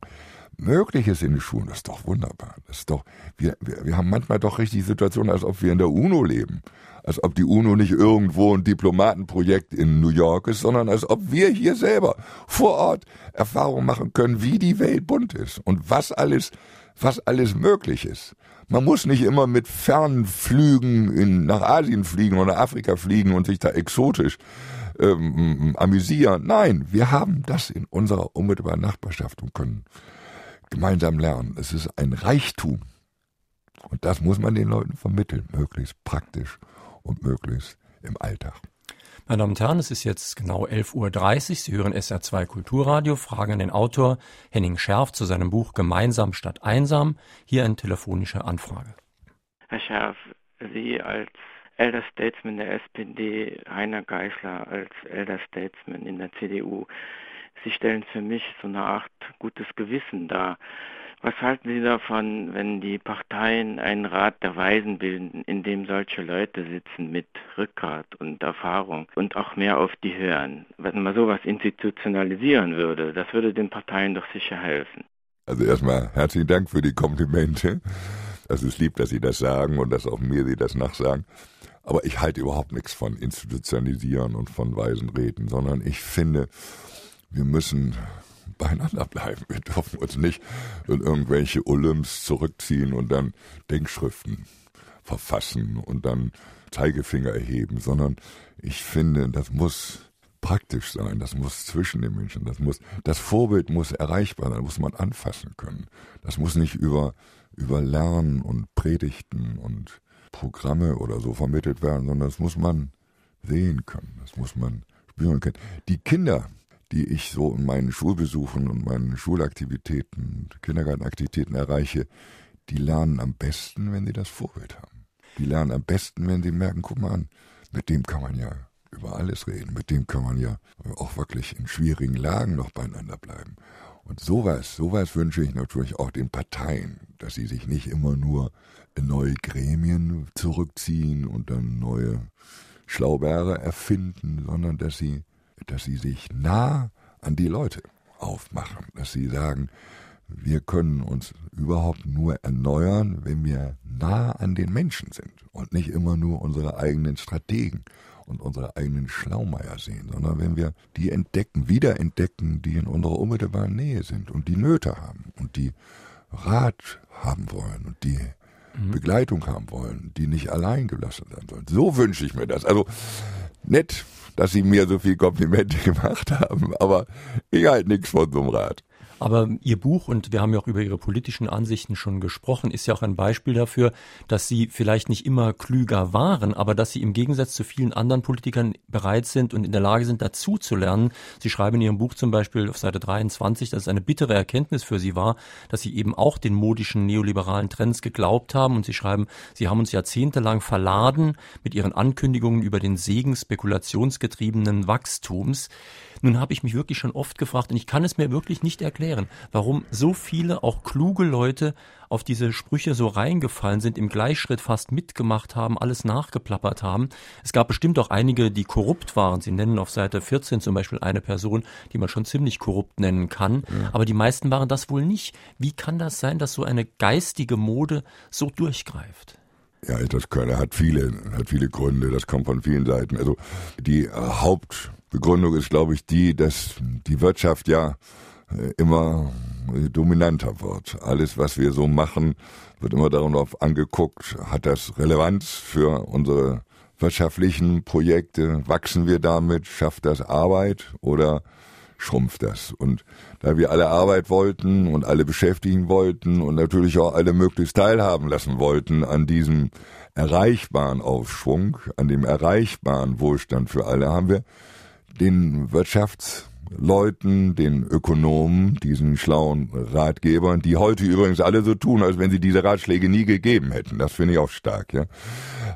möglich ist in den Schulen, das ist doch wunderbar. Das ist doch, wir, wir, wir haben manchmal doch richtig Situationen, als ob wir in der UNO leben. Als ob die UNO nicht irgendwo ein Diplomatenprojekt in New York ist, sondern als ob wir hier selber vor Ort Erfahrungen machen können, wie die Welt bunt ist und was alles, was alles möglich ist. Man muss nicht immer mit Fernflügen in, nach Asien fliegen oder Afrika fliegen und sich da exotisch ähm, amüsieren. Nein, wir haben das in unserer unmittelbaren Nachbarschaft und können gemeinsam lernen. Es ist ein Reichtum. Und das muss man den Leuten vermitteln, möglichst praktisch und möglichst im Alltag. Meine Damen und Herren, es ist jetzt genau 11.30 Uhr. Sie hören SR2 Kulturradio, fragen den Autor Henning Scherf zu seinem Buch Gemeinsam statt einsam. Hier eine telefonische Anfrage. Herr Scherf, Sie als Elder Statesman der SPD, Heiner Geißler als Elder Statesman in der CDU, Sie stellen für mich so eine Art gutes Gewissen dar. Was halten Sie davon, wenn die Parteien einen Rat der Weisen bilden, in dem solche Leute sitzen mit Rückgrat und Erfahrung und auch mehr auf die hören? Wenn man sowas institutionalisieren würde, das würde den Parteien doch sicher helfen. Also erstmal herzlichen Dank für die Komplimente. Es ist lieb, dass Sie das sagen und dass auch mir Sie das nachsagen. Aber ich halte überhaupt nichts von Institutionalisieren und von weisen Reden, sondern ich finde, wir müssen beieinander bleiben. Wir dürfen uns nicht in irgendwelche Olymps zurückziehen und dann Denkschriften verfassen und dann Zeigefinger erheben, sondern ich finde, das muss praktisch sein, das muss zwischen den Menschen, das muss, das Vorbild muss erreichbar sein, muss man anfassen können. Das muss nicht über, über Lernen und Predigten und Programme oder so vermittelt werden, sondern das muss man sehen können, das muss man spüren können. Die Kinder, die ich so in meinen Schulbesuchen und meinen Schulaktivitäten, Kindergartenaktivitäten erreiche, die lernen am besten, wenn sie das Vorbild haben. Die lernen am besten, wenn sie merken, guck mal an, mit dem kann man ja über alles reden, mit dem kann man ja auch wirklich in schwierigen Lagen noch beieinander bleiben. Und sowas, sowas wünsche ich natürlich auch den Parteien, dass sie sich nicht immer nur in neue Gremien zurückziehen und dann neue Schlauberre erfinden, sondern dass sie dass sie sich nah an die Leute aufmachen, dass sie sagen, wir können uns überhaupt nur erneuern, wenn wir nah an den Menschen sind und nicht immer nur unsere eigenen Strategen und unsere eigenen Schlaumeier sehen, sondern wenn wir die entdecken, wiederentdecken, die in unserer unmittelbaren Nähe sind und die Nöte haben und die Rat haben wollen und die mhm. Begleitung haben wollen, die nicht allein gelassen sein sollen. So wünsche ich mir das. Also nett, dass sie mir so viel Komplimente [LAUGHS] gemacht haben, aber ich halte nichts von so einem Rat. Aber Ihr Buch, und wir haben ja auch über Ihre politischen Ansichten schon gesprochen, ist ja auch ein Beispiel dafür, dass Sie vielleicht nicht immer klüger waren, aber dass Sie im Gegensatz zu vielen anderen Politikern bereit sind und in der Lage sind, dazu zu lernen. Sie schreiben in Ihrem Buch zum Beispiel auf Seite 23, dass es eine bittere Erkenntnis für Sie war, dass Sie eben auch den modischen neoliberalen Trends geglaubt haben. Und Sie schreiben, Sie haben uns jahrzehntelang verladen mit Ihren Ankündigungen über den Segen spekulationsgetriebenen Wachstums. Nun habe ich mich wirklich schon oft gefragt, und ich kann es mir wirklich nicht erklären, warum so viele, auch kluge Leute, auf diese Sprüche so reingefallen sind, im Gleichschritt fast mitgemacht haben, alles nachgeplappert haben. Es gab bestimmt auch einige, die korrupt waren. Sie nennen auf Seite 14 zum Beispiel eine Person, die man schon ziemlich korrupt nennen kann. Ja. Aber die meisten waren das wohl nicht. Wie kann das sein, dass so eine geistige Mode so durchgreift? Ja, das hat viele, hat viele Gründe. Das kommt von vielen Seiten. Also die Haupt Begründung ist, glaube ich, die, dass die Wirtschaft ja äh, immer dominanter wird. Alles, was wir so machen, wird immer darauf angeguckt, hat das Relevanz für unsere wirtschaftlichen Projekte? Wachsen wir damit? Schafft das Arbeit oder schrumpft das? Und da wir alle Arbeit wollten und alle beschäftigen wollten und natürlich auch alle möglichst teilhaben lassen wollten an diesem erreichbaren Aufschwung, an dem erreichbaren Wohlstand für alle, haben wir den Wirtschafts- Leuten, den Ökonomen, diesen schlauen Ratgebern, die heute übrigens alle so tun, als wenn sie diese Ratschläge nie gegeben hätten. Das finde ich auch stark, ja.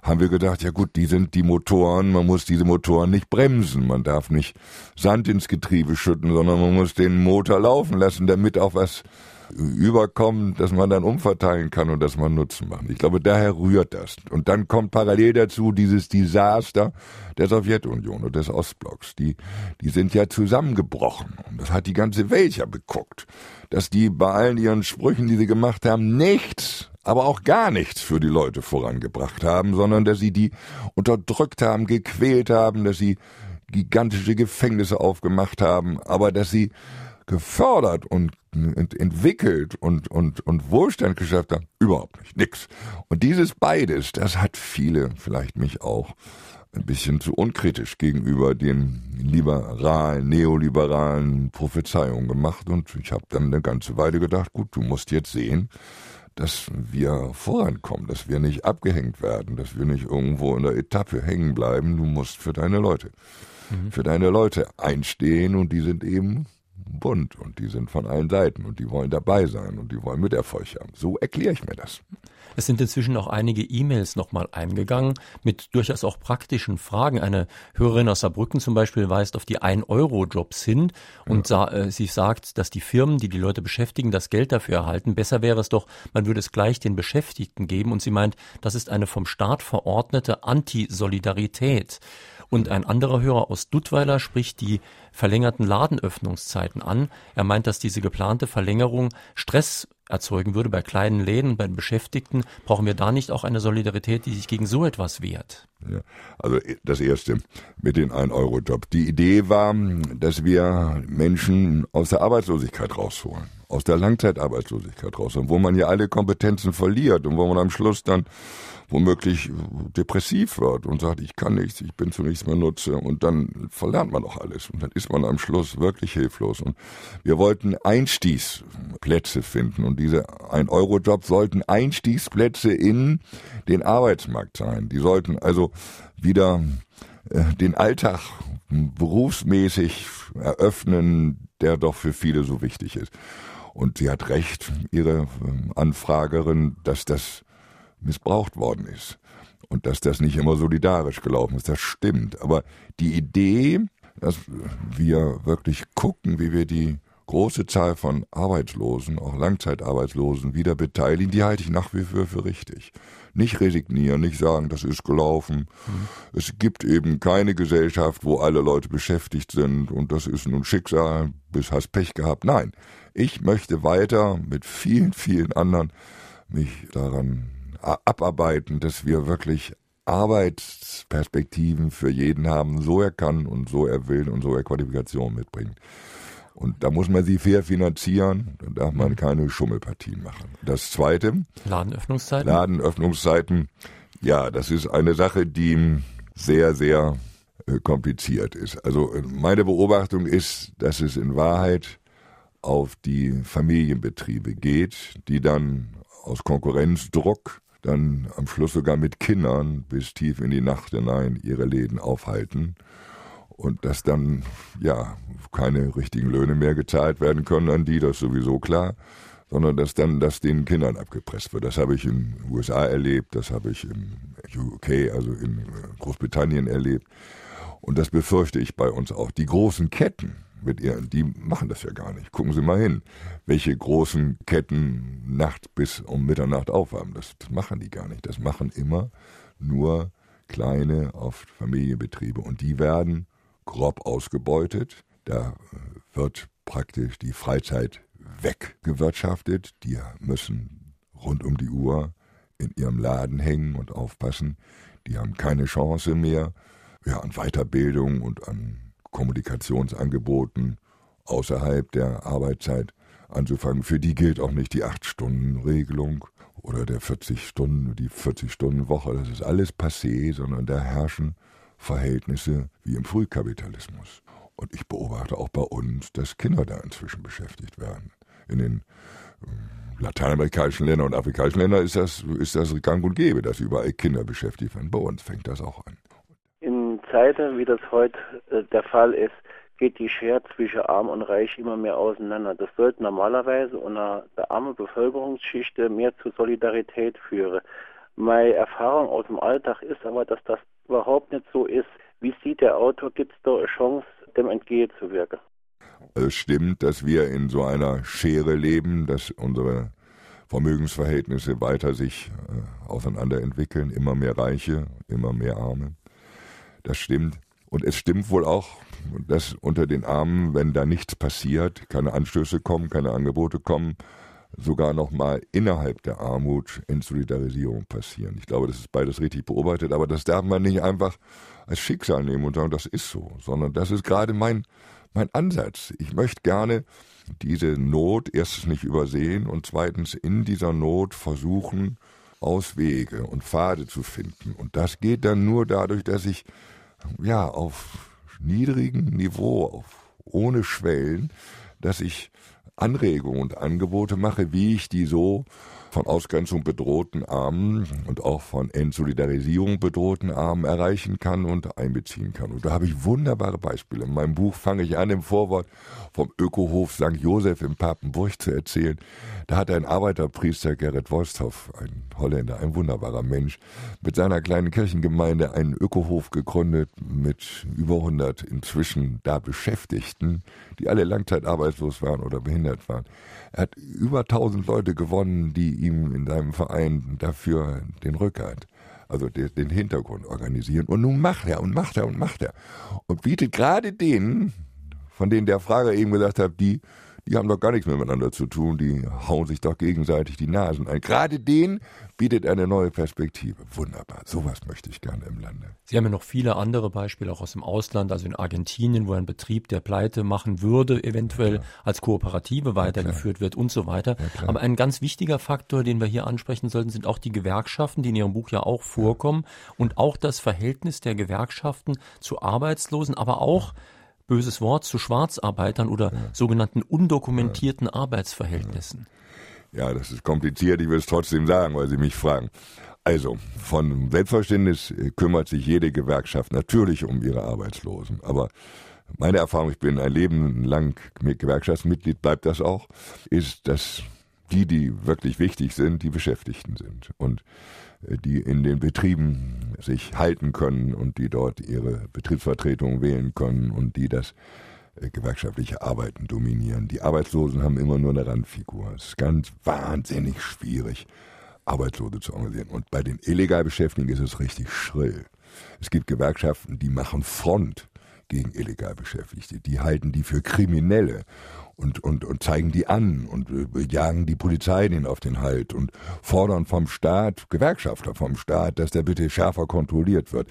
Haben wir gedacht, ja gut, die sind die Motoren, man muss diese Motoren nicht bremsen, man darf nicht Sand ins Getriebe schütten, sondern man muss den Motor laufen lassen, damit auch was überkommen, dass man dann umverteilen kann und dass man Nutzen macht. Ich glaube, daher rührt das. Und dann kommt parallel dazu dieses Desaster der Sowjetunion und des Ostblocks. Die, die sind ja zusammengebrochen. Und das hat die ganze Welt ja beguckt. Dass die bei allen ihren Sprüchen, die sie gemacht haben, nichts aber auch gar nichts für die Leute vorangebracht haben, sondern dass sie die unterdrückt haben, gequält haben, dass sie gigantische Gefängnisse aufgemacht haben, aber dass sie gefördert und entwickelt und, und, und Wohlstand geschafft haben? Überhaupt nicht. Nix. Und dieses beides, das hat viele, vielleicht mich auch, ein bisschen zu unkritisch gegenüber den liberalen, neoliberalen Prophezeiungen gemacht. Und ich habe dann eine ganze Weile gedacht, gut, du musst jetzt sehen, dass wir vorankommen, dass wir nicht abgehängt werden, dass wir nicht irgendwo in der Etappe hängen bleiben. Du musst für deine Leute, mhm. für deine Leute einstehen und die sind eben bunt und die sind von allen Seiten und die wollen dabei sein und die wollen Miterfolg haben. So erkläre ich mir das. Es sind inzwischen auch einige E-Mails nochmal eingegangen mit durchaus auch praktischen Fragen. Eine Hörerin aus Saarbrücken zum Beispiel weist auf die 1-Euro-Jobs hin und ja. sa äh, sie sagt, dass die Firmen, die die Leute beschäftigen, das Geld dafür erhalten. Besser wäre es doch, man würde es gleich den Beschäftigten geben und sie meint, das ist eine vom Staat verordnete Antisolidarität. Und ein anderer Hörer aus Duttweiler spricht die verlängerten Ladenöffnungszeiten an. Er meint, dass diese geplante Verlängerung Stress erzeugen würde bei kleinen Läden, bei den Beschäftigten. Brauchen wir da nicht auch eine Solidarität, die sich gegen so etwas wehrt? Ja, also das erste mit den 1-Euro-Job. Die Idee war, dass wir Menschen aus der Arbeitslosigkeit rausholen, aus der Langzeitarbeitslosigkeit rausholen, wo man ja alle Kompetenzen verliert und wo man am Schluss dann womöglich depressiv wird und sagt, ich kann nichts, ich bin zu nichts mehr nutze und dann verlernt man auch alles und dann ist man am Schluss wirklich hilflos. Und wir wollten Einstiegsplätze finden und diese 1-Euro-Jobs sollten Einstiegsplätze in den Arbeitsmarkt sein. Die sollten also wieder äh, den Alltag berufsmäßig eröffnen, der doch für viele so wichtig ist. Und sie hat recht, ihre ähm, Anfragerin, dass das missbraucht worden ist. Und dass das nicht immer solidarisch gelaufen ist, das stimmt. Aber die Idee, dass wir wirklich gucken, wie wir die große Zahl von Arbeitslosen, auch Langzeitarbeitslosen, wieder beteiligen, die halte ich nach wie vor für richtig. Nicht resignieren, nicht sagen, das ist gelaufen. Mhm. Es gibt eben keine Gesellschaft, wo alle Leute beschäftigt sind und das ist nun Schicksal, bis hast Pech gehabt. Nein, ich möchte weiter mit vielen, vielen anderen mich daran abarbeiten, dass wir wirklich Arbeitsperspektiven für jeden haben, so er kann und so er will und so er Qualifikationen mitbringt. Und da muss man sie fair finanzieren, da darf man mhm. keine Schummelpartien machen. Das zweite. Ladenöffnungszeiten. Ladenöffnungszeiten. Ja, das ist eine Sache, die sehr, sehr äh, kompliziert ist. Also äh, meine Beobachtung ist, dass es in Wahrheit auf die Familienbetriebe geht, die dann aus Konkurrenzdruck dann am Schluss sogar mit Kindern bis tief in die Nacht hinein ihre Läden aufhalten und dass dann ja keine richtigen Löhne mehr gezahlt werden können an die, das ist sowieso klar, sondern dass dann das den Kindern abgepresst wird. Das habe ich in den USA erlebt, das habe ich in UK, also in Großbritannien erlebt und das befürchte ich bei uns auch. Die großen Ketten, mit ihren, die machen das ja gar nicht. Gucken Sie mal hin, welche großen Ketten Nacht bis um Mitternacht aufhaben. Das, das machen die gar nicht. Das machen immer nur kleine, oft Familienbetriebe. Und die werden grob ausgebeutet. Da äh, wird praktisch die Freizeit weggewirtschaftet. Die müssen rund um die Uhr in ihrem Laden hängen und aufpassen. Die haben keine Chance mehr ja, an Weiterbildung und an Kommunikationsangeboten außerhalb der Arbeitszeit anzufangen. Für die gilt auch nicht die 8-Stunden-Regelung oder der 40 Stunden, die 40-Stunden-Woche. Das ist alles passé, sondern da herrschen Verhältnisse wie im Frühkapitalismus. Und ich beobachte auch bei uns, dass Kinder da inzwischen beschäftigt werden. In den äh, lateinamerikanischen Ländern und afrikanischen Ländern ist das, ist das gang und gäbe, dass überall Kinder beschäftigt werden. Bei uns fängt das auch an. Zeiten, wie das heute äh, der Fall ist, geht die Schere zwischen Arm und Reich immer mehr auseinander. Das sollte normalerweise unter der armen Bevölkerungsschichte mehr zu Solidarität führen. Meine Erfahrung aus dem Alltag ist aber, dass das überhaupt nicht so ist. Wie sieht der Autor? Gibt es da eine Chance, dem entgegenzuwirken? Es stimmt, dass wir in so einer Schere leben, dass unsere Vermögensverhältnisse weiter sich äh, auseinanderentwickeln, immer mehr Reiche, immer mehr Arme. Das stimmt. Und es stimmt wohl auch, dass unter den Armen, wenn da nichts passiert, keine Anstöße kommen, keine Angebote kommen, sogar nochmal innerhalb der Armut Entsolidarisierung passieren. Ich glaube, das ist beides richtig beobachtet, aber das darf man nicht einfach als Schicksal nehmen und sagen, das ist so, sondern das ist gerade mein, mein Ansatz. Ich möchte gerne diese Not erstens nicht übersehen und zweitens in dieser Not versuchen, Auswege und Pfade zu finden. Und das geht dann nur dadurch, dass ich ja auf niedrigem Niveau, auf, ohne Schwellen, dass ich Anregungen und Angebote mache, wie ich die so von Ausgrenzung bedrohten Armen und auch von Entsolidarisierung bedrohten Armen erreichen kann und einbeziehen kann. Und da habe ich wunderbare Beispiele. In meinem Buch fange ich an, im Vorwort vom Ökohof St. Josef in Papenburg zu erzählen. Da hat ein Arbeiterpriester, Gerrit Wolsthoff, ein Holländer, ein wunderbarer Mensch, mit seiner kleinen Kirchengemeinde einen Ökohof gegründet mit über 100 inzwischen da Beschäftigten, die alle langzeitarbeitslos waren oder behindert waren. Er hat über 1000 Leute gewonnen, die ihm in seinem Verein dafür den Rückhalt, also den Hintergrund organisieren. Und nun macht er und macht er und macht er. Und bietet gerade denen, von denen der Frager eben gesagt hat, die die haben doch gar nichts mehr miteinander zu tun, die hauen sich doch gegenseitig die Nasen ein. Gerade denen bietet eine neue Perspektive. Wunderbar, sowas möchte ich gerne im Lande. Sie haben ja noch viele andere Beispiele auch aus dem Ausland, also in Argentinien, wo ein Betrieb, der Pleite machen würde, eventuell ja, als Kooperative weitergeführt ja, wird und so weiter. Ja, Aber ein ganz wichtiger Faktor, den wir hier ansprechen sollten, sind auch die Gewerkschaften, die in Ihrem Buch ja auch vorkommen und auch das Verhältnis der Gewerkschaften zu Arbeitslosen, aber auch böses Wort, zu Schwarzarbeitern oder ja. sogenannten undokumentierten ja. Arbeitsverhältnissen? Ja, das ist kompliziert, ich will es trotzdem sagen, weil Sie mich fragen. Also, von Selbstverständnis äh, kümmert sich jede Gewerkschaft natürlich um ihre Arbeitslosen. Aber meine Erfahrung, ich bin ein Leben lang Gewerkschaftsmitglied, bleibt das auch, ist, dass die, die wirklich wichtig sind, die Beschäftigten sind. Und die in den Betrieben sich halten können und die dort ihre Betriebsvertretung wählen können und die das äh, gewerkschaftliche Arbeiten dominieren. Die Arbeitslosen haben immer nur eine Randfigur. Es ist ganz wahnsinnig schwierig, Arbeitslose zu organisieren. Und bei den illegal Beschäftigten ist es richtig schrill. Es gibt Gewerkschaften, die machen Front gegen illegal Beschäftigte. Die halten die für Kriminelle und, und, und zeigen die an und jagen die Polizei denen auf den Halt und fordern vom Staat, Gewerkschafter vom Staat, dass der bitte schärfer kontrolliert wird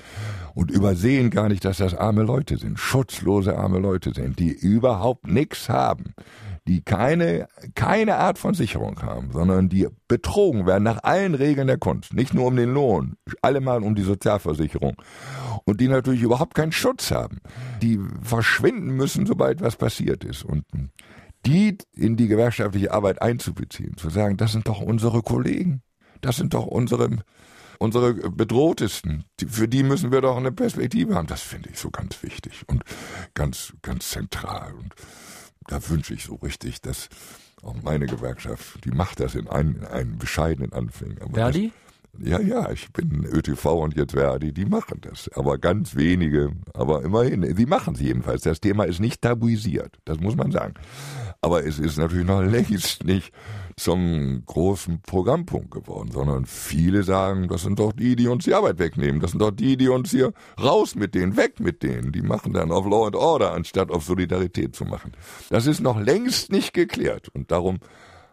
und übersehen gar nicht, dass das arme Leute sind, schutzlose arme Leute sind, die überhaupt nichts haben die keine, keine Art von Sicherung haben, sondern die betrogen werden nach allen Regeln der Kunst. Nicht nur um den Lohn, allemal um die Sozialversicherung. Und die natürlich überhaupt keinen Schutz haben. Die verschwinden müssen, sobald was passiert ist. Und die in die gewerkschaftliche Arbeit einzubeziehen, zu sagen, das sind doch unsere Kollegen, das sind doch unsere, unsere Bedrohtesten, für die müssen wir doch eine Perspektive haben. Das finde ich so ganz wichtig und ganz, ganz zentral. Und da wünsche ich so richtig, dass auch meine Gewerkschaft, die macht das in einen, in einen bescheidenen Anfängen. Verdi? Ja, ja, ich bin ÖTV und jetzt Verdi, die machen das. Aber ganz wenige, aber immerhin, sie machen es jedenfalls. Das Thema ist nicht tabuisiert, das muss man sagen. Aber es ist natürlich noch [LAUGHS] längst nicht zum großen Programmpunkt geworden, sondern viele sagen, das sind doch die, die uns die Arbeit wegnehmen. Das sind doch die, die uns hier raus mit denen, weg mit denen. Die machen dann auf Law and Order, anstatt auf Solidarität zu machen. Das ist noch längst nicht geklärt. Und darum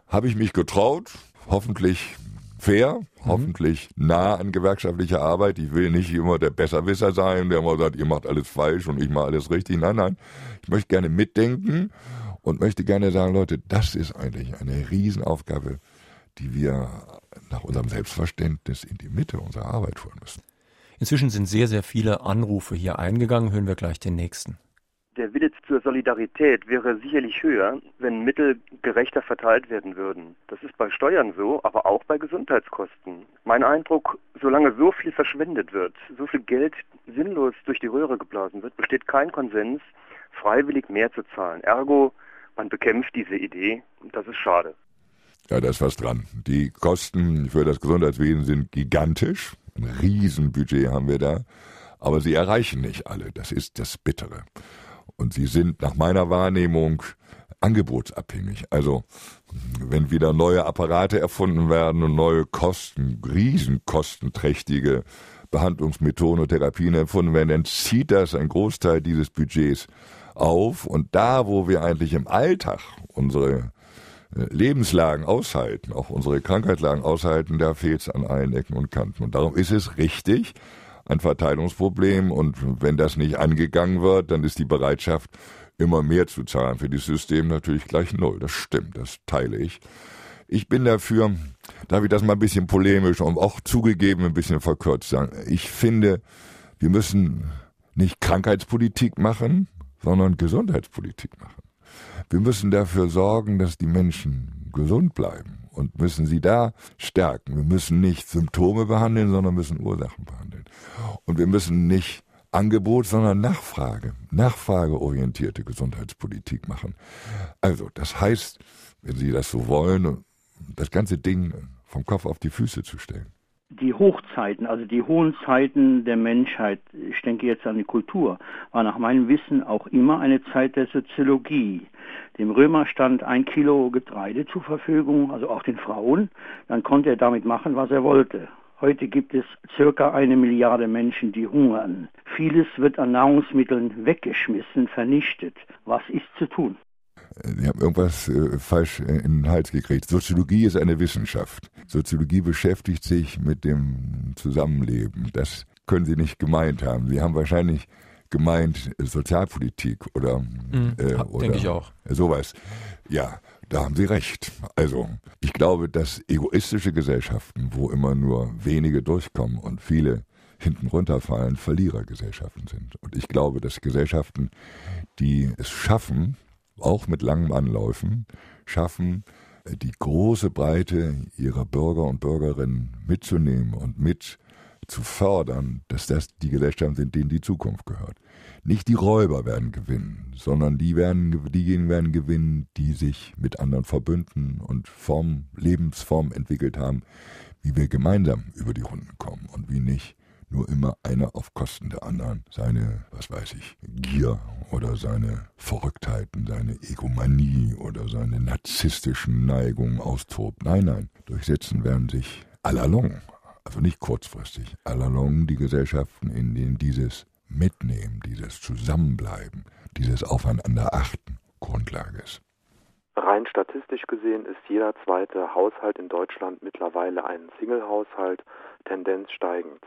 habe ich mich getraut, hoffentlich fair, mhm. hoffentlich nah an gewerkschaftlicher Arbeit. Ich will nicht immer der Besserwisser sein, der immer sagt, ihr macht alles falsch und ich mache alles richtig. Nein, nein. Ich möchte gerne mitdenken und möchte gerne sagen, Leute, das ist eigentlich eine Riesenaufgabe, die wir nach unserem Selbstverständnis in die Mitte unserer Arbeit führen müssen. Inzwischen sind sehr, sehr viele Anrufe hier eingegangen. Hören wir gleich den nächsten. Der Wille zur Solidarität wäre sicherlich höher, wenn Mittel gerechter verteilt werden würden. Das ist bei Steuern so, aber auch bei Gesundheitskosten. Mein Eindruck, solange so viel verschwendet wird, so viel Geld sinnlos durch die Röhre geblasen wird, besteht kein Konsens, freiwillig mehr zu zahlen. Ergo, man bekämpft diese Idee und das ist schade. Ja, da ist was dran. Die Kosten für das Gesundheitswesen sind gigantisch. Ein Riesenbudget haben wir da. Aber sie erreichen nicht alle. Das ist das Bittere. Und sie sind nach meiner Wahrnehmung angebotsabhängig. Also wenn wieder neue Apparate erfunden werden und neue Kosten, riesenkostenträchtige Behandlungsmethoden und Therapien erfunden werden, dann zieht das ein Großteil dieses Budgets auf. Und da, wo wir eigentlich im Alltag unsere äh, Lebenslagen aushalten, auch unsere Krankheitslagen aushalten, da fehlt es an allen Ecken und Kanten. Und darum ist es richtig, ein Verteilungsproblem. Und wenn das nicht angegangen wird, dann ist die Bereitschaft, immer mehr zu zahlen für dieses System natürlich gleich null. Das stimmt, das teile ich. Ich bin dafür, darf ich das mal ein bisschen polemisch und auch zugegeben ein bisschen verkürzt sagen. Ich finde, wir müssen nicht Krankheitspolitik machen, sondern Gesundheitspolitik machen. Wir müssen dafür sorgen, dass die Menschen gesund bleiben und müssen sie da stärken. Wir müssen nicht Symptome behandeln, sondern müssen Ursachen behandeln. Und wir müssen nicht Angebot, sondern Nachfrage, nachfrageorientierte Gesundheitspolitik machen. Also, das heißt, wenn Sie das so wollen, das ganze Ding vom Kopf auf die Füße zu stellen. Die Hochzeiten, also die hohen Zeiten der Menschheit, ich denke jetzt an die Kultur, war nach meinem Wissen auch immer eine Zeit der Soziologie. Dem Römer stand ein Kilo Getreide zur Verfügung, also auch den Frauen. Dann konnte er damit machen, was er wollte. Heute gibt es circa eine Milliarde Menschen, die hungern. Vieles wird an Nahrungsmitteln weggeschmissen, vernichtet. Was ist zu tun? Sie haben irgendwas äh, falsch in den Hals gekriegt. Soziologie ist eine Wissenschaft. Soziologie beschäftigt sich mit dem Zusammenleben. Das können Sie nicht gemeint haben. Sie haben wahrscheinlich gemeint Sozialpolitik oder, mhm, äh, oder denke ich auch. sowas. Ja, da haben Sie recht. Also, ich glaube, dass egoistische Gesellschaften, wo immer nur wenige durchkommen und viele hinten runterfallen, Verlierergesellschaften sind. Und ich glaube, dass Gesellschaften, die es schaffen, auch mit langen Anläufen, schaffen, die große Breite ihrer Bürger und Bürgerinnen mitzunehmen und mit zu fördern, dass das die Gesellschaften sind, denen die Zukunft gehört. Nicht die Räuber werden gewinnen, sondern die werden, diejenigen werden gewinnen, die sich mit anderen verbünden und Form, Lebensformen entwickelt haben, wie wir gemeinsam über die Runden kommen und wie nicht nur immer einer auf Kosten der anderen seine, was weiß ich, Gier oder seine Verrücktheiten, seine Egomanie oder seine narzisstischen Neigungen austobt. Nein, nein, durchsetzen werden sich allalong, also nicht kurzfristig, allalong die Gesellschaften, in denen dieses Mitnehmen, dieses Zusammenbleiben, dieses Aufeinanderachten Grundlage ist. Rein statistisch gesehen ist jeder zweite Haushalt in Deutschland mittlerweile ein Single-Haushalt, Tendenz steigend.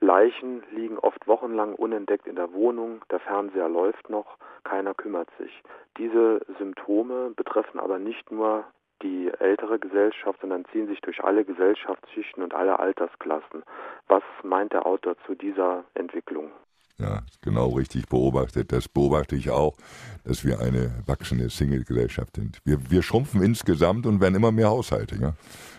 Leichen liegen oft wochenlang unentdeckt in der Wohnung, der Fernseher läuft noch, keiner kümmert sich. Diese Symptome betreffen aber nicht nur die ältere Gesellschaft, sondern ziehen sich durch alle Gesellschaftsschichten und alle Altersklassen. Was meint der Autor zu dieser Entwicklung? Ja, genau richtig beobachtet. Das beobachte ich auch, dass wir eine wachsende Single-Gesellschaft sind. Wir, wir schrumpfen insgesamt und werden immer mehr Haushalte. Ja?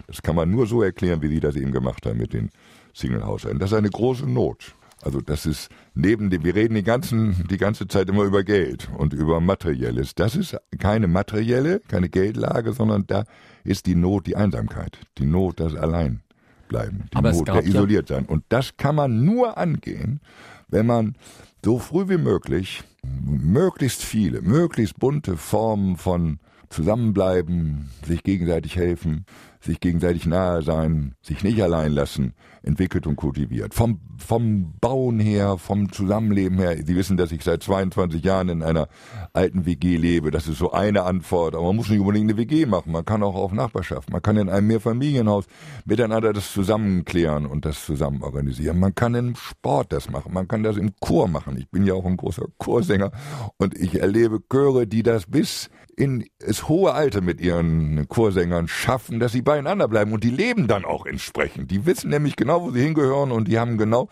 Das kann man nur so erklären, wie Sie das eben gemacht haben mit den Single-Haushalten. Das ist eine große Not. Also das ist neben dem, wir reden die, ganzen, die ganze Zeit immer über Geld und über Materielles. Das ist keine materielle, keine Geldlage, sondern da ist die Not, die Einsamkeit, die Not, das Alleinbleiben, die Aber Not, der isoliert sein. Und das kann man nur angehen, wenn man so früh wie möglich möglichst viele, möglichst bunte Formen von Zusammenbleiben, sich gegenseitig helfen, sich gegenseitig nahe sein, sich nicht allein lassen, entwickelt und kultiviert. Vom, vom Bauen her, vom Zusammenleben her. Sie wissen, dass ich seit 22 Jahren in einer alten WG lebe. Das ist so eine Antwort. Aber man muss nicht unbedingt eine WG machen. Man kann auch auf Nachbarschaft. Man kann in einem Mehrfamilienhaus miteinander das zusammenklären und das zusammen organisieren. Man kann im Sport das machen. Man kann das im Chor machen. Ich bin ja auch ein großer Chorsänger und ich erlebe Chöre, die das bis in das hohe Alter mit ihren Chorsängern schaffen, dass sie beieinander bleiben und die leben dann auch entsprechend. Die wissen nämlich genau, wo sie hingehören und die haben genau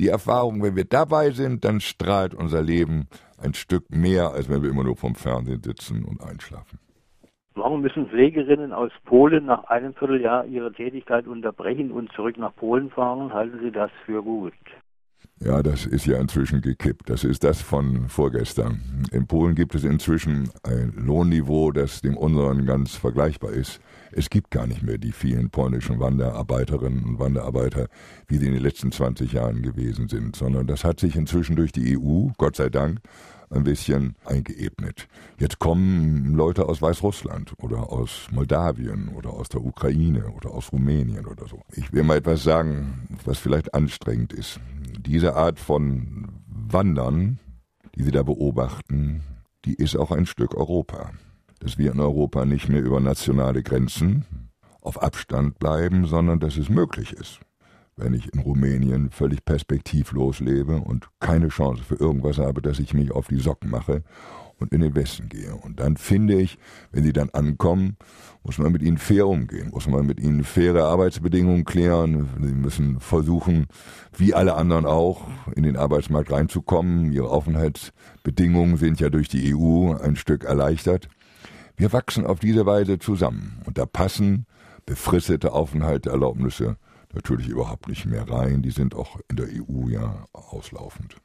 die Erfahrung, wenn wir dabei sind, dann strahlt unser Leben ein Stück mehr, als wenn wir immer nur vom Fernsehen sitzen und einschlafen. Warum müssen Pflegerinnen aus Polen nach einem Vierteljahr ihre Tätigkeit unterbrechen und zurück nach Polen fahren? Halten Sie das für gut? Ja, das ist ja inzwischen gekippt. Das ist das von vorgestern. In Polen gibt es inzwischen ein Lohnniveau, das dem unseren ganz vergleichbar ist. Es gibt gar nicht mehr die vielen polnischen Wanderarbeiterinnen und Wanderarbeiter, wie sie in den letzten 20 Jahren gewesen sind, sondern das hat sich inzwischen durch die EU, Gott sei Dank, ein bisschen eingeebnet. Jetzt kommen Leute aus Weißrussland oder aus Moldawien oder aus der Ukraine oder aus Rumänien oder so. Ich will mal etwas sagen, was vielleicht anstrengend ist. Diese Art von Wandern, die Sie da beobachten, die ist auch ein Stück Europa. Dass wir in Europa nicht mehr über nationale Grenzen auf Abstand bleiben, sondern dass es möglich ist wenn ich in Rumänien völlig perspektivlos lebe und keine Chance für irgendwas habe, dass ich mich auf die Socken mache und in den Westen gehe. Und dann finde ich, wenn sie dann ankommen, muss man mit ihnen fair umgehen, muss man mit ihnen faire Arbeitsbedingungen klären. Sie müssen versuchen, wie alle anderen auch, in den Arbeitsmarkt reinzukommen. Ihre Aufenthaltsbedingungen sind ja durch die EU ein Stück erleichtert. Wir wachsen auf diese Weise zusammen und da passen befristete Aufenthaltserlaubnisse natürlich überhaupt nicht mehr rein. Die sind auch in der EU ja auslaufend.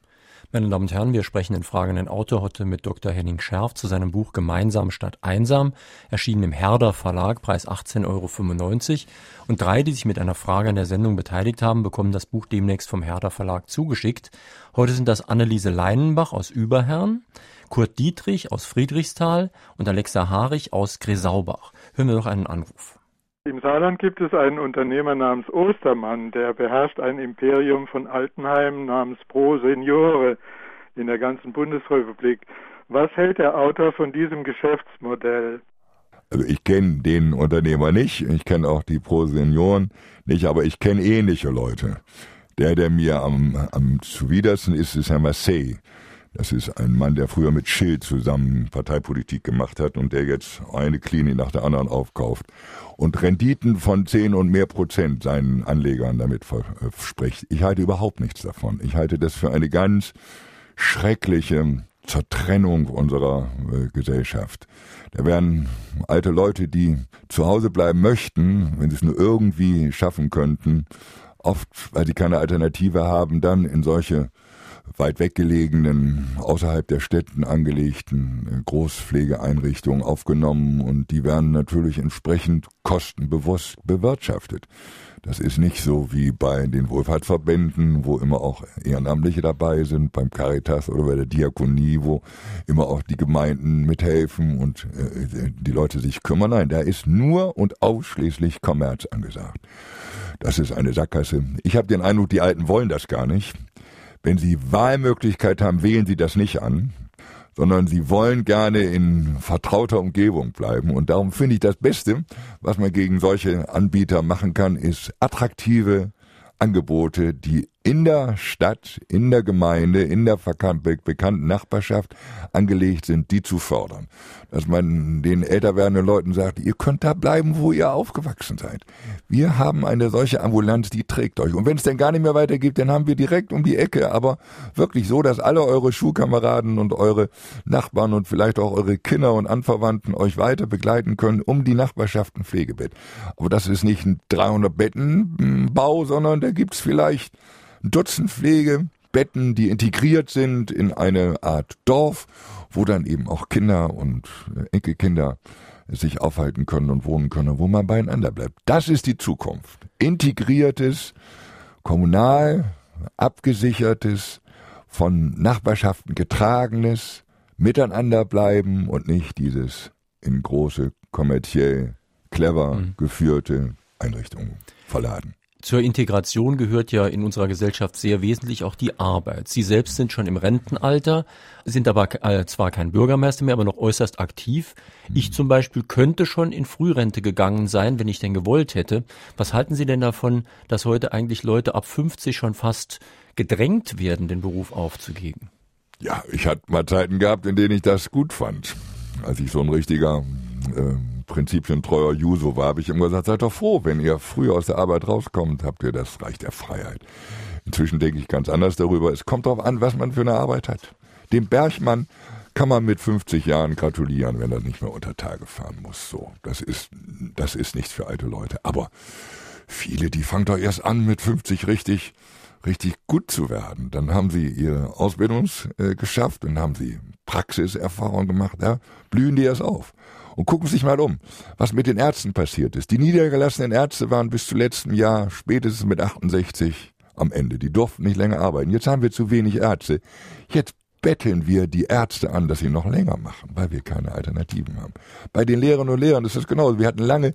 Meine Damen und Herren, wir sprechen in Fragen Auto heute mit Dr. Henning Scherf zu seinem Buch Gemeinsam statt einsam, erschienen im Herder Verlag, Preis 18,95 Euro. Und drei, die sich mit einer Frage an der Sendung beteiligt haben, bekommen das Buch demnächst vom Herder Verlag zugeschickt. Heute sind das Anneliese Leinenbach aus Überherrn, Kurt Dietrich aus Friedrichsthal und Alexa Harich aus Gresaubach. Hören wir doch einen Anruf. Im Saarland gibt es einen Unternehmer namens Ostermann, der beherrscht ein Imperium von Altenheimen namens Pro Seniore in der ganzen Bundesrepublik. Was hält der Autor von diesem Geschäftsmodell? Also ich kenne den Unternehmer nicht, ich kenne auch die Pro Senioren nicht, aber ich kenne ähnliche Leute. Der, der mir am, am zuwidersten ist, ist Herr Marseille. Das ist ein Mann, der früher mit Schild zusammen Parteipolitik gemacht hat und der jetzt eine Klinik nach der anderen aufkauft und Renditen von 10 und mehr Prozent seinen Anlegern damit verspricht. Ich halte überhaupt nichts davon. Ich halte das für eine ganz schreckliche Zertrennung unserer äh, Gesellschaft. Da werden alte Leute, die zu Hause bleiben möchten, wenn sie es nur irgendwie schaffen könnten, oft, weil sie keine Alternative haben, dann in solche weit weggelegenen, außerhalb der Städten angelegten äh, Großpflegeeinrichtungen aufgenommen und die werden natürlich entsprechend kostenbewusst bewirtschaftet. Das ist nicht so wie bei den Wohlfahrtsverbänden, wo immer auch Ehrenamtliche dabei sind, beim Caritas oder bei der Diakonie, wo immer auch die Gemeinden mithelfen und äh, die Leute sich kümmern. Nein, da ist nur und ausschließlich Kommerz angesagt. Das ist eine Sackgasse. Ich habe den Eindruck, die Alten wollen das gar nicht. Wenn Sie Wahlmöglichkeit haben, wählen Sie das nicht an, sondern Sie wollen gerne in vertrauter Umgebung bleiben. Und darum finde ich das Beste, was man gegen solche Anbieter machen kann, ist attraktive Angebote, die in der Stadt, in der Gemeinde, in der bekannten Nachbarschaft angelegt sind, die zu fördern. Dass man den älter werdenden Leuten sagt, ihr könnt da bleiben, wo ihr aufgewachsen seid. Wir haben eine solche Ambulanz, die trägt euch. Und wenn es denn gar nicht mehr weitergeht, dann haben wir direkt um die Ecke, aber wirklich so, dass alle eure Schulkameraden und eure Nachbarn und vielleicht auch eure Kinder und Anverwandten euch weiter begleiten können, um die Nachbarschaft ein Pflegebett. Aber das ist nicht ein 300 Betten Bau, sondern da gibt's vielleicht Dutzend Pflegebetten, die integriert sind in eine Art Dorf, wo dann eben auch Kinder und Enkelkinder sich aufhalten können und wohnen können, wo man beieinander bleibt. Das ist die Zukunft. Integriertes, kommunal, abgesichertes, von Nachbarschaften getragenes, miteinander bleiben und nicht dieses in große, kommerziell, clever mhm. geführte Einrichtungen verladen. Zur Integration gehört ja in unserer Gesellschaft sehr wesentlich auch die Arbeit. Sie selbst sind schon im Rentenalter, sind aber äh, zwar kein Bürgermeister mehr, aber noch äußerst aktiv. Ich zum Beispiel könnte schon in Frührente gegangen sein, wenn ich denn gewollt hätte. Was halten Sie denn davon, dass heute eigentlich Leute ab 50 schon fast gedrängt werden, den Beruf aufzugeben? Ja, ich hatte mal Zeiten gehabt, in denen ich das gut fand. Als ich so ein richtiger äh, prinzipientreuer Juso war, habe ich immer gesagt, seid doch froh, wenn ihr früh aus der Arbeit rauskommt, habt ihr das Reich der Freiheit. Inzwischen denke ich ganz anders darüber. Es kommt darauf an, was man für eine Arbeit hat. Dem Bergmann kann man mit 50 Jahren gratulieren, wenn er nicht mehr unter Tage fahren muss. So, das ist, das ist nichts für alte Leute. Aber viele, die fangen doch erst an mit 50 richtig richtig gut zu werden. Dann haben sie ihre Ausbildung äh, geschafft und haben sie Praxiserfahrung gemacht. Ja, blühen die erst auf. Und gucken sich mal um, was mit den Ärzten passiert ist. Die niedergelassenen Ärzte waren bis zu letztem Jahr spätestens mit 68 am Ende. Die durften nicht länger arbeiten. Jetzt haben wir zu wenig Ärzte. Jetzt betteln wir die Ärzte an, dass sie noch länger machen, weil wir keine Alternativen haben. Bei den Lehrern und Lehrern ist das genauso. Wir hatten lange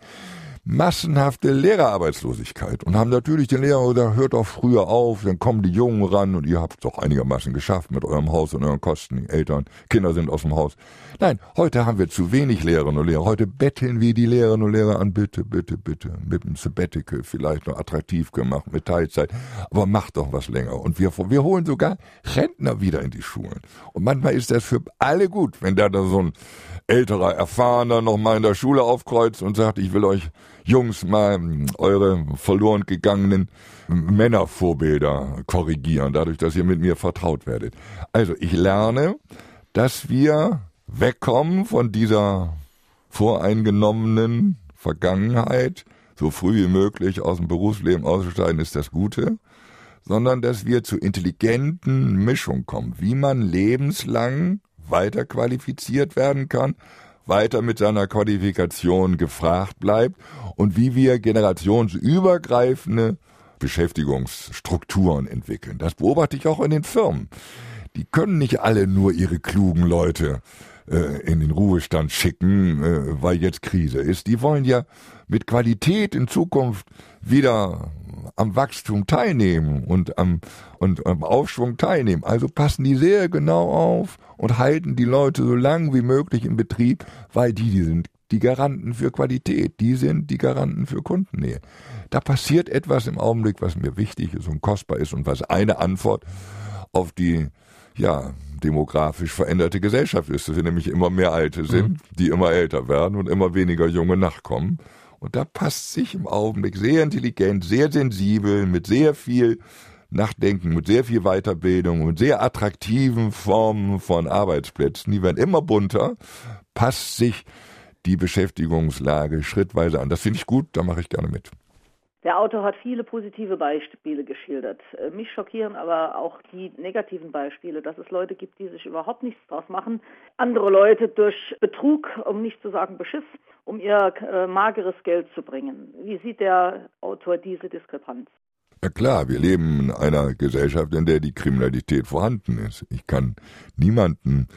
massenhafte Lehrerarbeitslosigkeit und haben natürlich den Lehrer gesagt, hört doch früher auf, dann kommen die Jungen ran und ihr habt es doch einigermaßen geschafft mit eurem Haus und euren Kosten. Die Eltern, Kinder sind aus dem Haus. Nein, heute haben wir zu wenig Lehrerinnen und Lehrer. Heute betteln wir die Lehrerinnen und Lehrer an, bitte, bitte, bitte, mit dem Sabbatical vielleicht noch attraktiv gemacht, mit Teilzeit. Aber macht doch was länger. Und wir, wir holen sogar Rentner wieder in die Schulen. Und manchmal ist das für alle gut, wenn da, so ein älterer, erfahrener noch mal in der Schule aufkreuzt und sagt, ich will euch Jungs mal eure verloren gegangenen Männervorbilder korrigieren, dadurch, dass ihr mit mir vertraut werdet. Also ich lerne, dass wir wegkommen von dieser voreingenommenen Vergangenheit, so früh wie möglich aus dem Berufsleben auszusteigen, ist das Gute, sondern dass wir zu intelligenten Mischung kommen, wie man lebenslang weiter qualifiziert werden kann, weiter mit seiner Qualifikation gefragt bleibt und wie wir generationsübergreifende Beschäftigungsstrukturen entwickeln. Das beobachte ich auch in den Firmen. Die können nicht alle nur ihre klugen Leute äh, in den Ruhestand schicken, äh, weil jetzt Krise ist. Die wollen ja mit Qualität in Zukunft wieder am Wachstum teilnehmen und am, und am Aufschwung teilnehmen. Also passen die sehr genau auf und halten die Leute so lang wie möglich im Betrieb, weil die, die sind die Garanten für Qualität, die sind die Garanten für Kundennähe. Da passiert etwas im Augenblick, was mir wichtig ist und kostbar ist und was eine Antwort auf die, ja, demografisch veränderte Gesellschaft ist, dass wir nämlich immer mehr Alte sind, mhm. die immer älter werden und immer weniger junge nachkommen. Und da passt sich im Augenblick sehr intelligent, sehr sensibel, mit sehr viel Nachdenken, mit sehr viel Weiterbildung und sehr attraktiven Formen von Arbeitsplätzen, die werden immer bunter, passt sich die Beschäftigungslage schrittweise an. Das finde ich gut, da mache ich gerne mit. Der Autor hat viele positive Beispiele geschildert. Äh, mich schockieren aber auch die negativen Beispiele, dass es Leute gibt, die sich überhaupt nichts draus machen. Andere Leute durch Betrug, um nicht zu sagen Beschiss, um ihr äh, mageres Geld zu bringen. Wie sieht der Autor diese Diskrepanz? Ja klar, wir leben in einer Gesellschaft, in der die Kriminalität vorhanden ist. Ich kann niemanden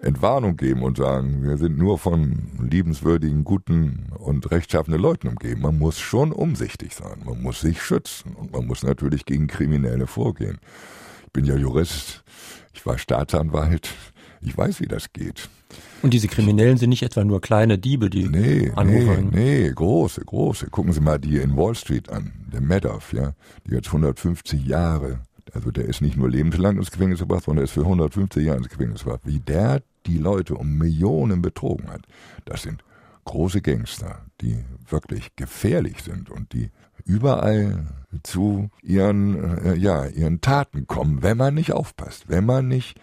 Entwarnung geben und sagen, wir sind nur von liebenswürdigen, guten und rechtschaffenen Leuten umgeben. Man muss schon umsichtig sein, man muss sich schützen und man muss natürlich gegen Kriminelle vorgehen. Ich bin ja Jurist, ich war Staatsanwalt, ich weiß, wie das geht. Und diese Kriminellen sind nicht etwa nur kleine Diebe, die nee, anrufen. Nee, nee, große, große. Gucken Sie mal die in Wall Street an, der Madoff, ja, die jetzt 150 Jahre also der ist nicht nur lebenslang ins Gefängnis gebracht, sondern ist für 150 Jahre ins Gefängnis gebracht. Wie der die Leute um Millionen betrogen hat, das sind große Gangster, die wirklich gefährlich sind und die überall zu ihren, äh, ja, ihren Taten kommen, wenn man nicht aufpasst, wenn man nicht,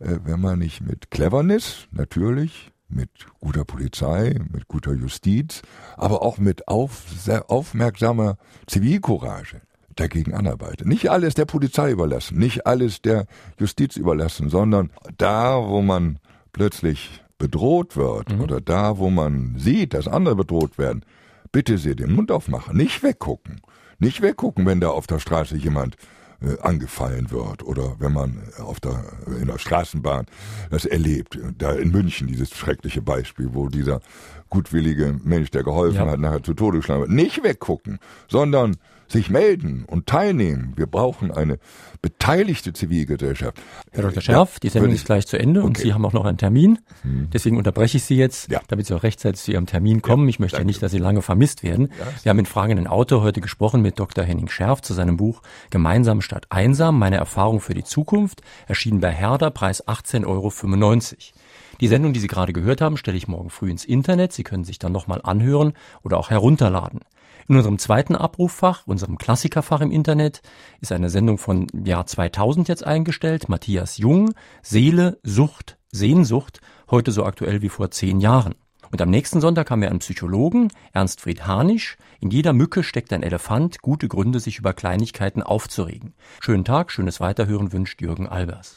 äh, wenn man nicht mit Cleverness, natürlich, mit guter Polizei, mit guter Justiz, aber auch mit auf, aufmerksamer Zivilcourage dagegen anarbeitet. Nicht alles der Polizei überlassen, nicht alles der Justiz überlassen, sondern da, wo man plötzlich bedroht wird mhm. oder da, wo man sieht, dass andere bedroht werden, bitte sehr den Mund aufmachen, nicht weggucken. Nicht weggucken, wenn da auf der Straße jemand äh, angefallen wird oder wenn man auf der, in der Straßenbahn das erlebt. Da in München dieses schreckliche Beispiel, wo dieser gutwillige Mensch, der geholfen ja. hat, nachher zu Tode geschlagen wird. Nicht weggucken, sondern sich melden und teilnehmen. Wir brauchen eine beteiligte Zivilgesellschaft. Herr Dr. Scherf, die Sendung ist gleich zu Ende okay. und Sie haben auch noch einen Termin. Hm. Deswegen unterbreche ich Sie jetzt, ja. damit Sie auch rechtzeitig zu Ihrem Termin kommen. Ja, ich möchte ja nicht, dass Sie lange vermisst werden. Ja, Wir haben in Fragenden Autor heute gesprochen mit Dr. Henning Scherf zu seinem Buch Gemeinsam statt einsam, meine Erfahrung für die Zukunft, erschienen bei Herder, Preis 18,95 Euro. Die Sendung, die Sie gerade gehört haben, stelle ich morgen früh ins Internet. Sie können sich dann nochmal anhören oder auch herunterladen. In unserem zweiten Abrufffach, unserem Klassikerfach im Internet, ist eine Sendung von Jahr 2000 jetzt eingestellt. Matthias Jung, Seele, Sucht, Sehnsucht, heute so aktuell wie vor zehn Jahren. Und am nächsten Sonntag haben wir einen Psychologen, Ernst Fried Harnisch. In jeder Mücke steckt ein Elefant. Gute Gründe, sich über Kleinigkeiten aufzuregen. Schönen Tag, schönes Weiterhören wünscht Jürgen Albers.